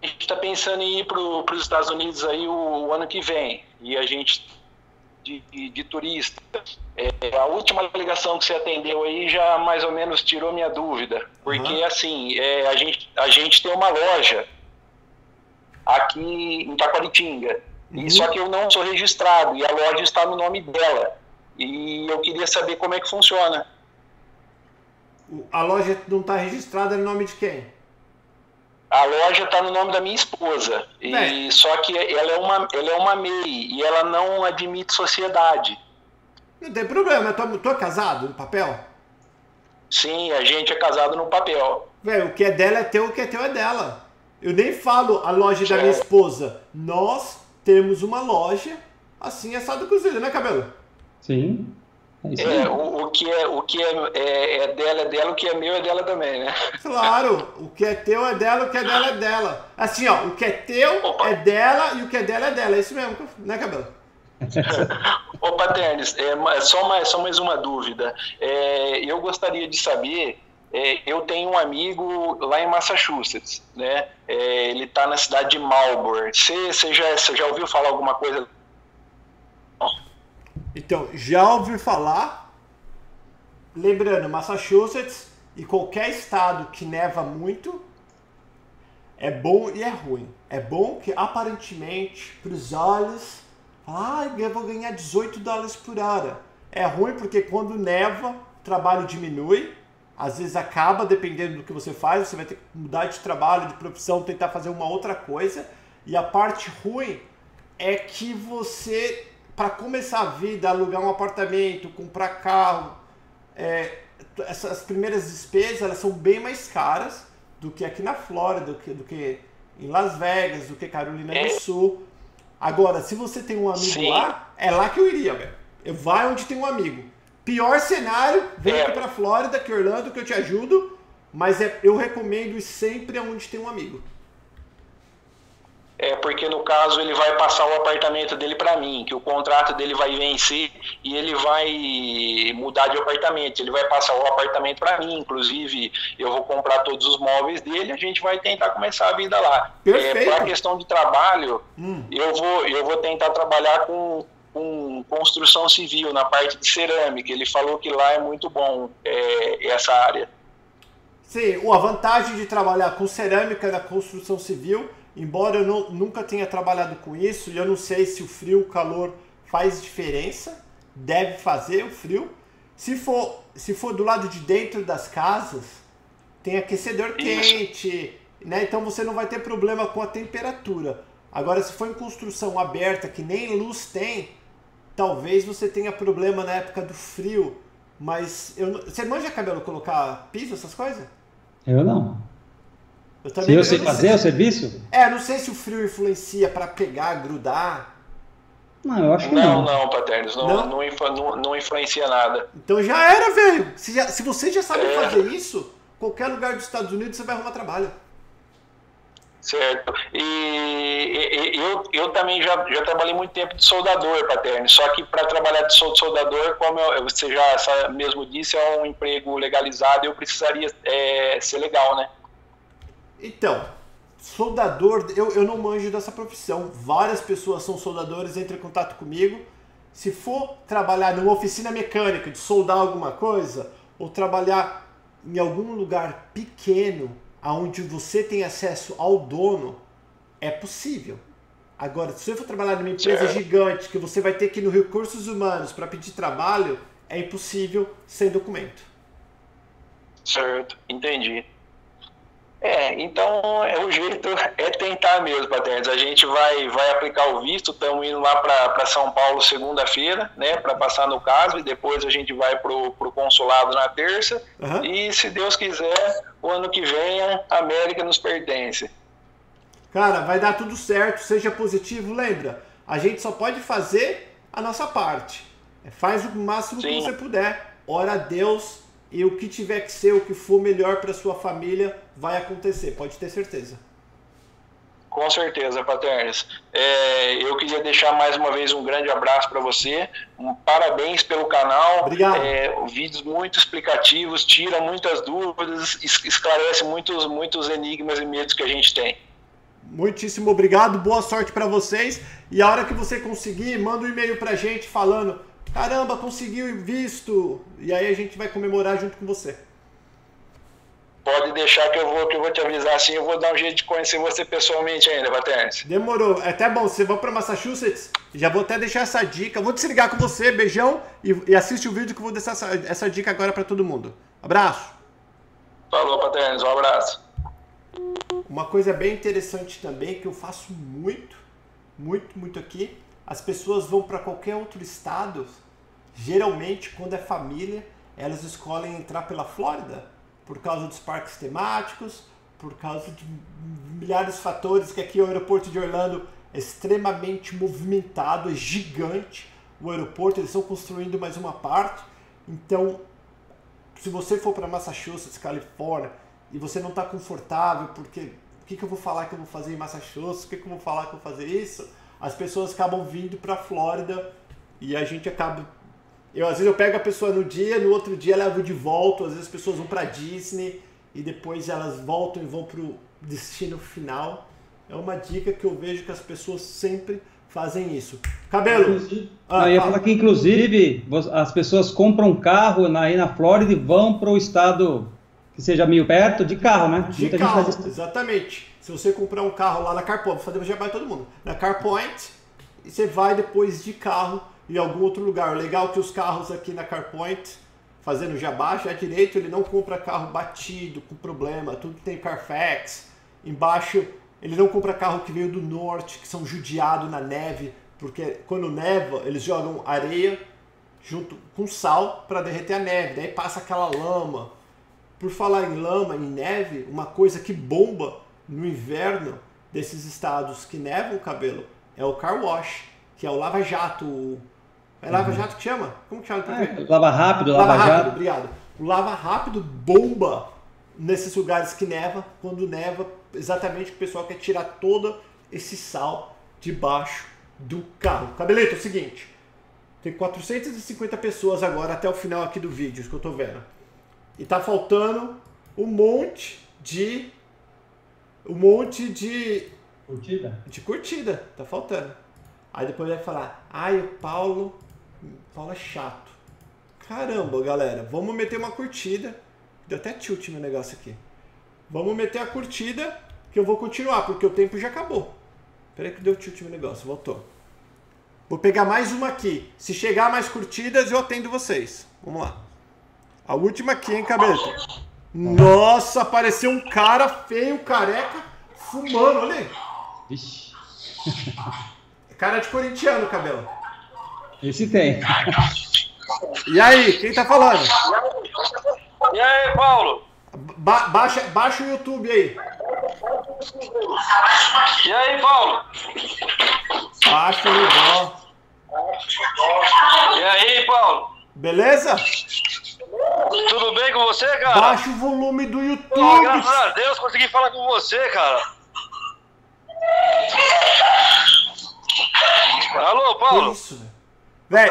A gente está pensando em ir para os Estados Unidos aí o, o ano que vem. E a gente, de, de, de turista, é, a última ligação que você atendeu aí já mais ou menos tirou minha dúvida. Porque, Aham. assim, é, a, gente, a gente tem uma loja aqui em Taquaritinga. E só que eu não sou registrado e a loja está no nome dela. E eu queria saber como é que funciona. A loja não está registrada no nome de quem? A loja está no nome da minha esposa. E Bem. só que ela é uma ela é uma MEI e ela não admite sociedade. Não tem problema, eu tô, tô casado no papel. Sim, a gente é casado no papel. Velho, o que é dela é teu, o que é teu é dela. Eu nem falo a loja da minha esposa. Nós temos uma loja assim, assado cozido, né, cabelo? Sim. É. É, o, o que é o que é, é, é dela é dela, o que é meu é dela também, né? Claro, o que é teu é dela, o que é dela é dela. Assim, ó, o que é teu Opa. é dela e o que é dela é dela. É isso mesmo, né, cabelo? Ô, Paternes, é, só, mais, só mais uma dúvida. É, eu gostaria de saber, é, eu tenho um amigo lá em Massachusetts, né? É, ele está na cidade de Marlborough. Você você já, você já ouviu falar alguma coisa? Então, já ouvi falar. Lembrando, Massachusetts e qualquer estado que neva muito é bom e é ruim. É bom que aparentemente, para os olhos, ah, eu vou ganhar 18 dólares por hora. É ruim porque quando neva, o trabalho diminui. Às vezes acaba, dependendo do que você faz, você vai ter que mudar de trabalho, de profissão, tentar fazer uma outra coisa. E a parte ruim é que você, para começar a vida, alugar um apartamento, comprar carro, é, essas primeiras despesas elas são bem mais caras do que aqui na Flórida, do que, do que em Las Vegas, do que Carolina do É. Sul. Agora, se você tem um amigo Sim. lá, é lá que eu iria, velho. Eu vai onde tem um amigo. Pior cenário, vem É. aqui pra Flórida, que Orlando, que eu te ajudo. Mas é, eu recomendo ir sempre aonde tem um amigo. É porque no caso ele vai passar o apartamento dele para mim, que o contrato dele vai vencer e ele vai mudar de apartamento. Ele vai passar o apartamento para mim, inclusive eu vou comprar todos os móveis dele. A gente vai tentar começar a vida lá. Perfeito. É, para a questão de trabalho, Hum. eu vou eu vou tentar trabalhar com com construção civil na parte de cerâmica. Ele falou que lá é muito bom é, essa área. Sim, a vantagem de trabalhar com cerâmica na construção civil, embora eu não- nunca tenha trabalhado com isso, e eu não sei se o frio, o calor faz diferença, deve fazer o frio. Se for, se for do lado de dentro das casas, tem aquecedor quente, né? Então você não vai ter problema com a temperatura. Agora, se for em construção aberta, que nem luz tem, talvez você tenha problema na época do frio. Mas eu você manja cabelo colocar piso, essas coisas? Eu não. Eu Se eu sei não fazer o serviço? É, não sei se o frio influencia pra pegar, grudar. Não, eu acho que Não, não. não, Paternos, não, Não? não, influ- não- não influencia nada. Então já era, velho. Se, já- se você já sabe É. fazer isso, qualquer lugar dos Estados Unidos você vai arrumar trabalho. Certo. E, e- e- eu, eu também já, já trabalhei muito tempo de soldador, Paterno. Só que para trabalhar de sol- soldador, como eu- você já mesmo disse, é um emprego legalizado, eu precisaria é, ser legal, né? Então, soldador, eu, eu não manjo dessa profissão. Várias pessoas são soldadores, entram em contato comigo. Se for trabalhar numa oficina mecânica de soldar alguma coisa, ou trabalhar em algum lugar pequeno, onde você tem acesso ao dono, é possível. Agora, se você for trabalhar numa empresa gigante, que você vai ter que ir no Recursos Humanos para pedir trabalho, é impossível sem documento. Certo, entendi. É, então é o jeito é tentar mesmo, Patentes. A gente vai, vai aplicar o visto, estamos indo lá para São Paulo segunda-feira, né, para passar no caso, e depois a gente vai pro, pro consulado na terça. Aham. E se Deus quiser, o ano que vem a América nos pertence. Cara, vai dar tudo certo, seja positivo. Lembra, a gente só pode fazer a nossa parte. Faz o máximo que Sim. você puder. Ora a Deus e o que tiver que ser, o que for melhor para sua família, vai acontecer. Pode ter certeza. Com certeza, Paternes. É, eu queria deixar mais uma vez um grande abraço para você. Um parabéns pelo canal. Obrigado. É, vídeos muito explicativos, tira muitas dúvidas, es- esclarece muitos, muitos enigmas e medos que a gente tem. Muitíssimo obrigado, boa sorte para vocês. E a hora que você conseguir, manda um e-mail pra gente falando: caramba, conseguiu visto. E aí a gente vai comemorar junto com você. Pode deixar que eu vou, que eu vou te avisar assim, eu vou dar um jeito de conhecer você pessoalmente ainda, Paternus. Demorou. É até bom, você vai pra Massachusetts? Já vou até deixar essa dica. Vou desligar com você, beijão, e, e assiste o vídeo que eu vou deixar essa, essa dica agora pra todo mundo. Abraço. Falou, Paternus, um abraço. Uma coisa bem interessante também que eu faço muito, muito, muito aqui, as pessoas vão para qualquer outro estado, geralmente quando é família, elas escolhem entrar pela Flórida por causa dos parques temáticos, por causa de milhares de fatores que aqui o aeroporto de Orlando é extremamente movimentado, é gigante. O aeroporto eles estão construindo mais uma parte, então se você for para Massachusetts, Califórnia, e você não está confortável, porque o que, que eu vou falar que eu vou fazer em Massachusetts, o que, que eu vou falar que eu vou fazer isso, as pessoas acabam vindo para Flórida e a gente acaba. Eu, às vezes eu pego a pessoa no dia, no outro dia levo de volta, às vezes as pessoas vão para Disney e depois elas voltam e vão para o destino final. É uma dica que eu vejo que as pessoas sempre fazem isso. Cabelo. Ah, eu ia falar que, inclusive, as pessoas compram carro aí na Flórida e vão para o estado que seja meio perto de carro, né? De Muita carro, exatamente. Se você comprar um carro lá na Carpoint, vou fazer jabá todo mundo. Na Carpoint, você vai depois de carro em algum outro lugar. Legal é que os carros aqui na Carpoint, fazendo jabá, já direito, ele não compra carro batido, com problema, tudo tem Carfax. Embaixo, ele não compra carro que veio do norte, que são judiados na neve, porque quando neva, eles jogam areia junto com sal para derreter a neve, daí passa aquela lama por falar em lama, em neve, uma coisa que bomba no inverno desses estados que nevam o cabelo é o car wash, que é o lava-jato. É lava-jato uhum. que chama? Como que chama? É, lava rápido, lava, lava rápido. Obrigado. O lava rápido bomba nesses lugares que neva, quando neva, exatamente o pessoal quer tirar todo esse sal debaixo do carro. Cabelito, é o seguinte, tem 450 pessoas agora até o final aqui do vídeo, isso que eu tô vendo. E tá faltando um monte de. Um monte de. Curtida? De curtida. Tá faltando. Aí depois vai falar, ai, o Paulo. É chato. Caramba, galera, vamos meter uma curtida. Deu até tilt meu negócio aqui. Vamos meter a curtida que eu vou continuar, porque o tempo já acabou. Peraí que deu tilt meu negócio, voltou. Vou pegar mais uma aqui. Se chegar mais curtidas, eu atendo vocês. Vamos lá. A última aqui, hein, cabeça? Nossa, apareceu um cara feio, careca, fumando, olha aí. Vixe. Cara de corintiano, cabelo. Esse tem. E aí, quem tá falando? E aí, Paulo? Ba baixa, baixa o YouTube aí. E aí, Paulo? Baixa o negócio. E aí, Paulo? Beleza? Tudo bem com você, cara? Baixa o volume do YouTube. Oh, graças a Deus consegui falar com você, cara. Alô, Paulo? Isso, velho. Véi,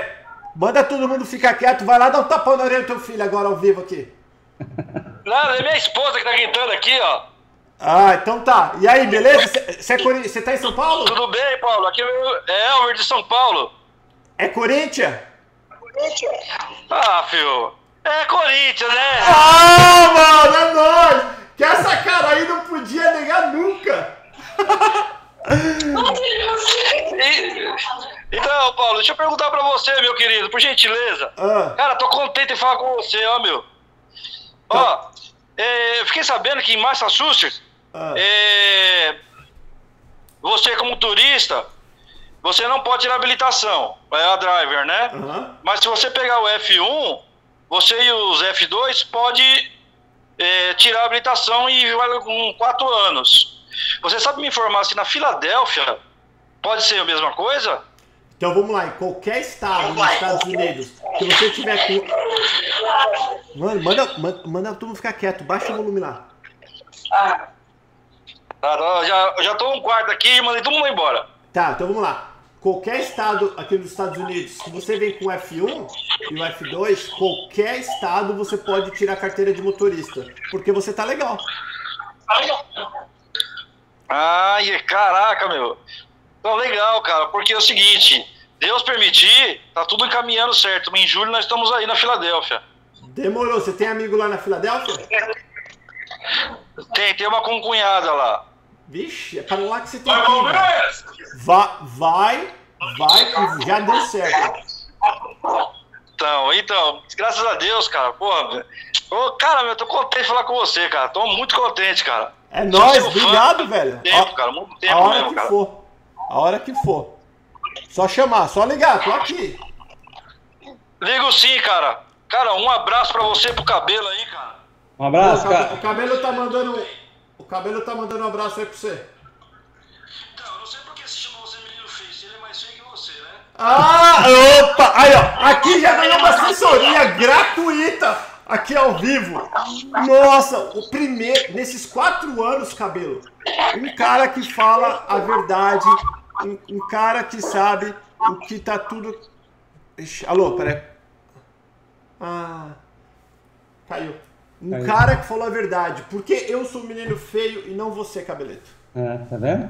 manda todo mundo ficar quieto. Vai lá dar um tapão na orelha do teu filho agora ao vivo aqui. Nada, é minha esposa que tá gritando aqui, ó. Ah, então tá. E aí, beleza? Você é tá em São Paulo? Tudo bem, Paulo. Aqui é Elmer de São Paulo. É Corinthians? Ah, filho. É Corinthians, né? Ah, mano, é nóis! Que essa cara aí não podia negar nunca! então, Paulo, deixa eu perguntar pra você, meu querido, por gentileza. Ah. Cara, tô contente em falar com você, ó, meu. Ó, tá. é, eu fiquei sabendo que em Massachusetts, ah. é, você como turista, você não pode tirar habilitação, é a driver, né? Uhum. Mas se você pegar o F1, você e os F2 pode é, tirar a habilitação e vai com quatro anos. Você sabe me informar se na Filadélfia pode ser a mesma coisa? Então vamos lá, em qualquer estado dos Estados Unidos que você tiver com. Mano, manda, manda, manda todo mundo ficar quieto, baixa o volume lá. Ah. Já, já tô um quarto aqui e mandei todo mundo embora. Tá, então vamos lá qualquer estado aqui nos Estados Unidos, se você vem com o F1 e o F2, qualquer estado você pode tirar a carteira de motorista, porque você tá legal. Ai, caraca, meu. Então, legal, cara, porque é o seguinte, Deus permitir, tá tudo encaminhando certo. Em julho nós estamos aí na Filadélfia. Demorou. Você tem amigo lá na Filadélfia? Tem, tem uma concunhada lá. Vixe, é para lá que você tem que. Vai, vai, vai, que já deu certo. Então, então, graças a Deus, cara, porra. Ô, cara, meu, eu tô contente de falar com você, cara. Tô muito contente, cara. É nóis, obrigado, fã, velho. Tempo, a, cara, muito tempo a hora mesmo, que cara. for. A hora que for. Só chamar, só ligar, tô aqui. Ligo sim, cara. Cara, um abraço pra você pro cabelo aí, cara. Um abraço, o, cara. O cabelo tá mandando. O cabelo tá mandando um abraço aí pra você. Então, eu não sei por que se chama você menino feio, ele é mais feio que você, né? Ah, opa! Aí, ó. Aqui já ganhou uma assessoria gratuita aqui ao vivo. Nossa, o primeiro, nesses quatro anos, cabelo, um cara que fala a verdade, um, um cara que sabe o que tá tudo. Ixi, alô, peraí. Ah. Caiu. Um Caiu. cara que falou a verdade. Porque eu sou um menino feio e não você, cabeleto. É, tá vendo?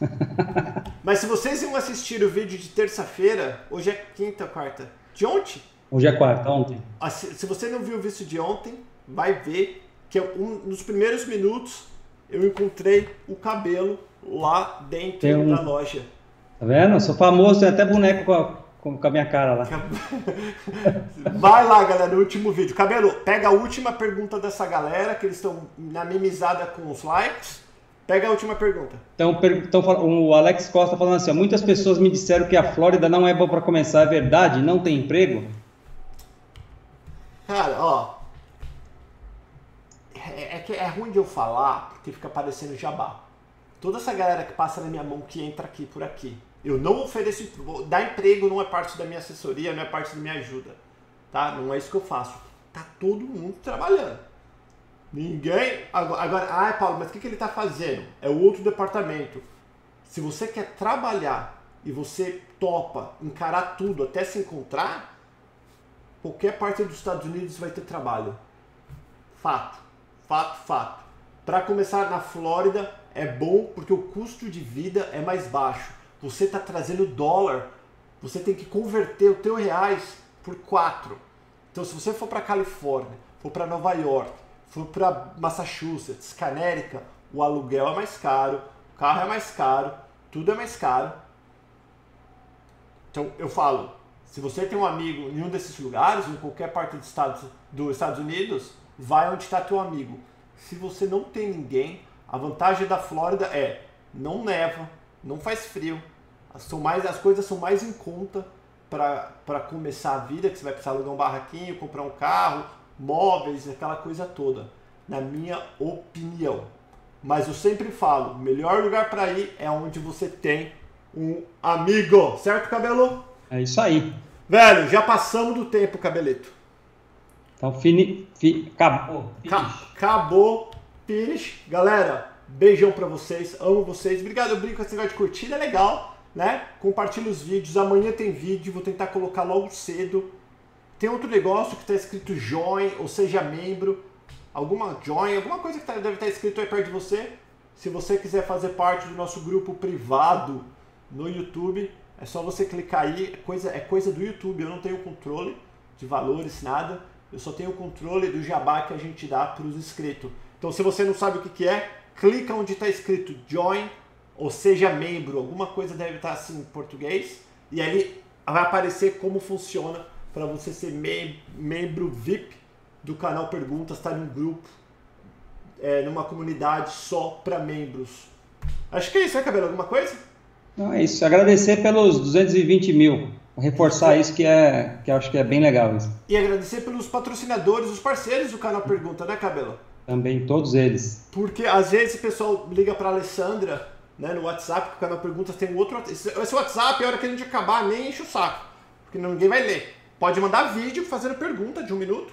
Mas se vocês iam assistir o vídeo de terça-feira, hoje é quinta, quarta. De ontem? Hoje é quarta, ontem. Ah, Se você não viu o vídeo de ontem, vai ver que eu- um, nos primeiros minutos eu encontrei o cabelo lá dentro um- da loja. Tá vendo? Eu sou famoso, tem até boneco com a, com- a minha cara lá. Vai lá, galera, no último vídeo. Cabelo, pega a última pergunta dessa galera, que eles estão na mimizada com os likes. Pega a última pergunta. Então, per- então, o Alex Costa falando assim: ó, muitas pessoas me disseram que a Flórida não é boa para começar. É verdade? Não tem emprego? Cara, ó. É, é é ruim de eu falar, porque fica parecendo jabá. Toda essa galera que passa na minha mão que entra aqui por aqui. Eu não ofereço. Dar emprego não é parte da minha assessoria, não é parte da minha ajuda. Tá? Não é isso que eu faço. Tá todo mundo trabalhando. Ninguém. Agora, agora ah, Paulo, mas o que, que ele tá fazendo? É o outro departamento. Se você quer trabalhar e você topa encarar tudo até se encontrar, qualquer parte dos Estados Unidos vai ter trabalho. Fato, fato, fato. Para começar na Flórida é bom porque o custo de vida é mais baixo. Você está trazendo dólar, você tem que converter o teu reais por quatro. Então se você for para Califórnia, for para Nova York, for para Massachusetts, Connecticut, o aluguel é mais caro, o carro é mais caro, tudo é mais caro. Então eu falo, se você tem um amigo em um desses lugares, em qualquer parte dos Estados, dos Estados Unidos, vai onde está teu amigo. Se você não tem ninguém, a vantagem da Flórida é não neva, não faz frio, são mais, as coisas são mais em conta para começar a vida, que você vai precisar alugar um barraquinho, comprar um carro, móveis, aquela coisa toda. Na minha opinião. Mas eu sempre falo, o melhor lugar para ir é onde você tem um amigo, certo, cabelo? É isso aí. Velho, já passamos do tempo, cabeleto. Então, fini, fi, acabou. Ca- acabou, finish. Galera, beijão pra vocês, amo vocês. Obrigado, eu brinco com esse negócio de curtida, é legal, né? Compartilha os vídeos, amanhã tem vídeo, vou tentar colocar logo cedo. Tem outro negócio que tá escrito join, ou seja, membro. Alguma join, alguma coisa que tá- deve estar escrito aí perto de você. Se você quiser fazer parte do nosso grupo privado no YouTube, é só você clicar aí. É coisa, é coisa do YouTube, eu não tenho controle de valores, nada. Eu só tenho o controle do jabá que a gente dá para os inscritos. Então, se você não sabe o que, que é, clica onde está escrito join, ou seja, membro. Alguma coisa deve estar assim em português. E aí vai aparecer como funciona para você ser mem- membro VIP do canal Perguntas, estar num grupo, é, numa comunidade só para membros. Acho que é isso, né, Cabelo? Alguma coisa? Então é isso. Agradecer pelos 220 mil. Reforçar isso que é que eu acho que é bem legal isso. E agradecer pelos patrocinadores, os parceiros do canal Pergunta, né, Cabelo? Também todos eles. Porque às vezes o pessoal liga pra Alessandra, né, no WhatsApp, que o canal Perguntas tem um outro. Esse esse WhatsApp, a hora que a gente acabar, nem enche o saco. Porque ninguém vai ler. Pode mandar vídeo fazendo pergunta de um minuto,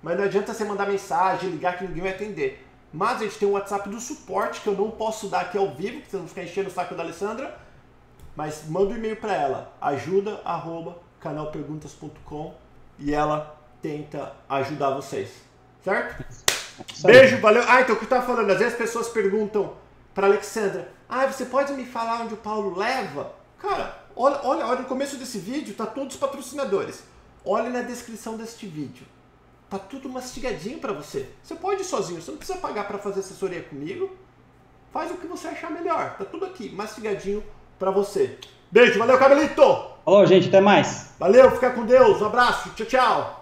mas não adianta você mandar mensagem, ligar que ninguém vai atender. Mas a gente tem um WhatsApp do suporte que eu não posso dar aqui ao vivo, que vocês vão ficar enchendo o saco da Alessandra. Mas manda um e-mail para ela, ajuda arroba canalperguntas.com e ela tenta ajudar vocês. Certo? Beijo, valeu. Ah, então o que eu tava falando, às vezes as pessoas perguntam pra Alexandra, ah, você pode me falar onde o Paulo leva? Cara, olha, olha, olha no começo desse vídeo, tá todos os patrocinadores. Olhe na descrição deste vídeo. Tá tudo mastigadinho para você. Você pode ir sozinho, você não precisa pagar para fazer assessoria comigo. Faz o que você achar melhor. Tá tudo aqui, mastigadinho para você. Beijo, valeu, Cabelito! Falou, gente, até mais. Valeu, fica com Deus, um abraço, tchau, tchau.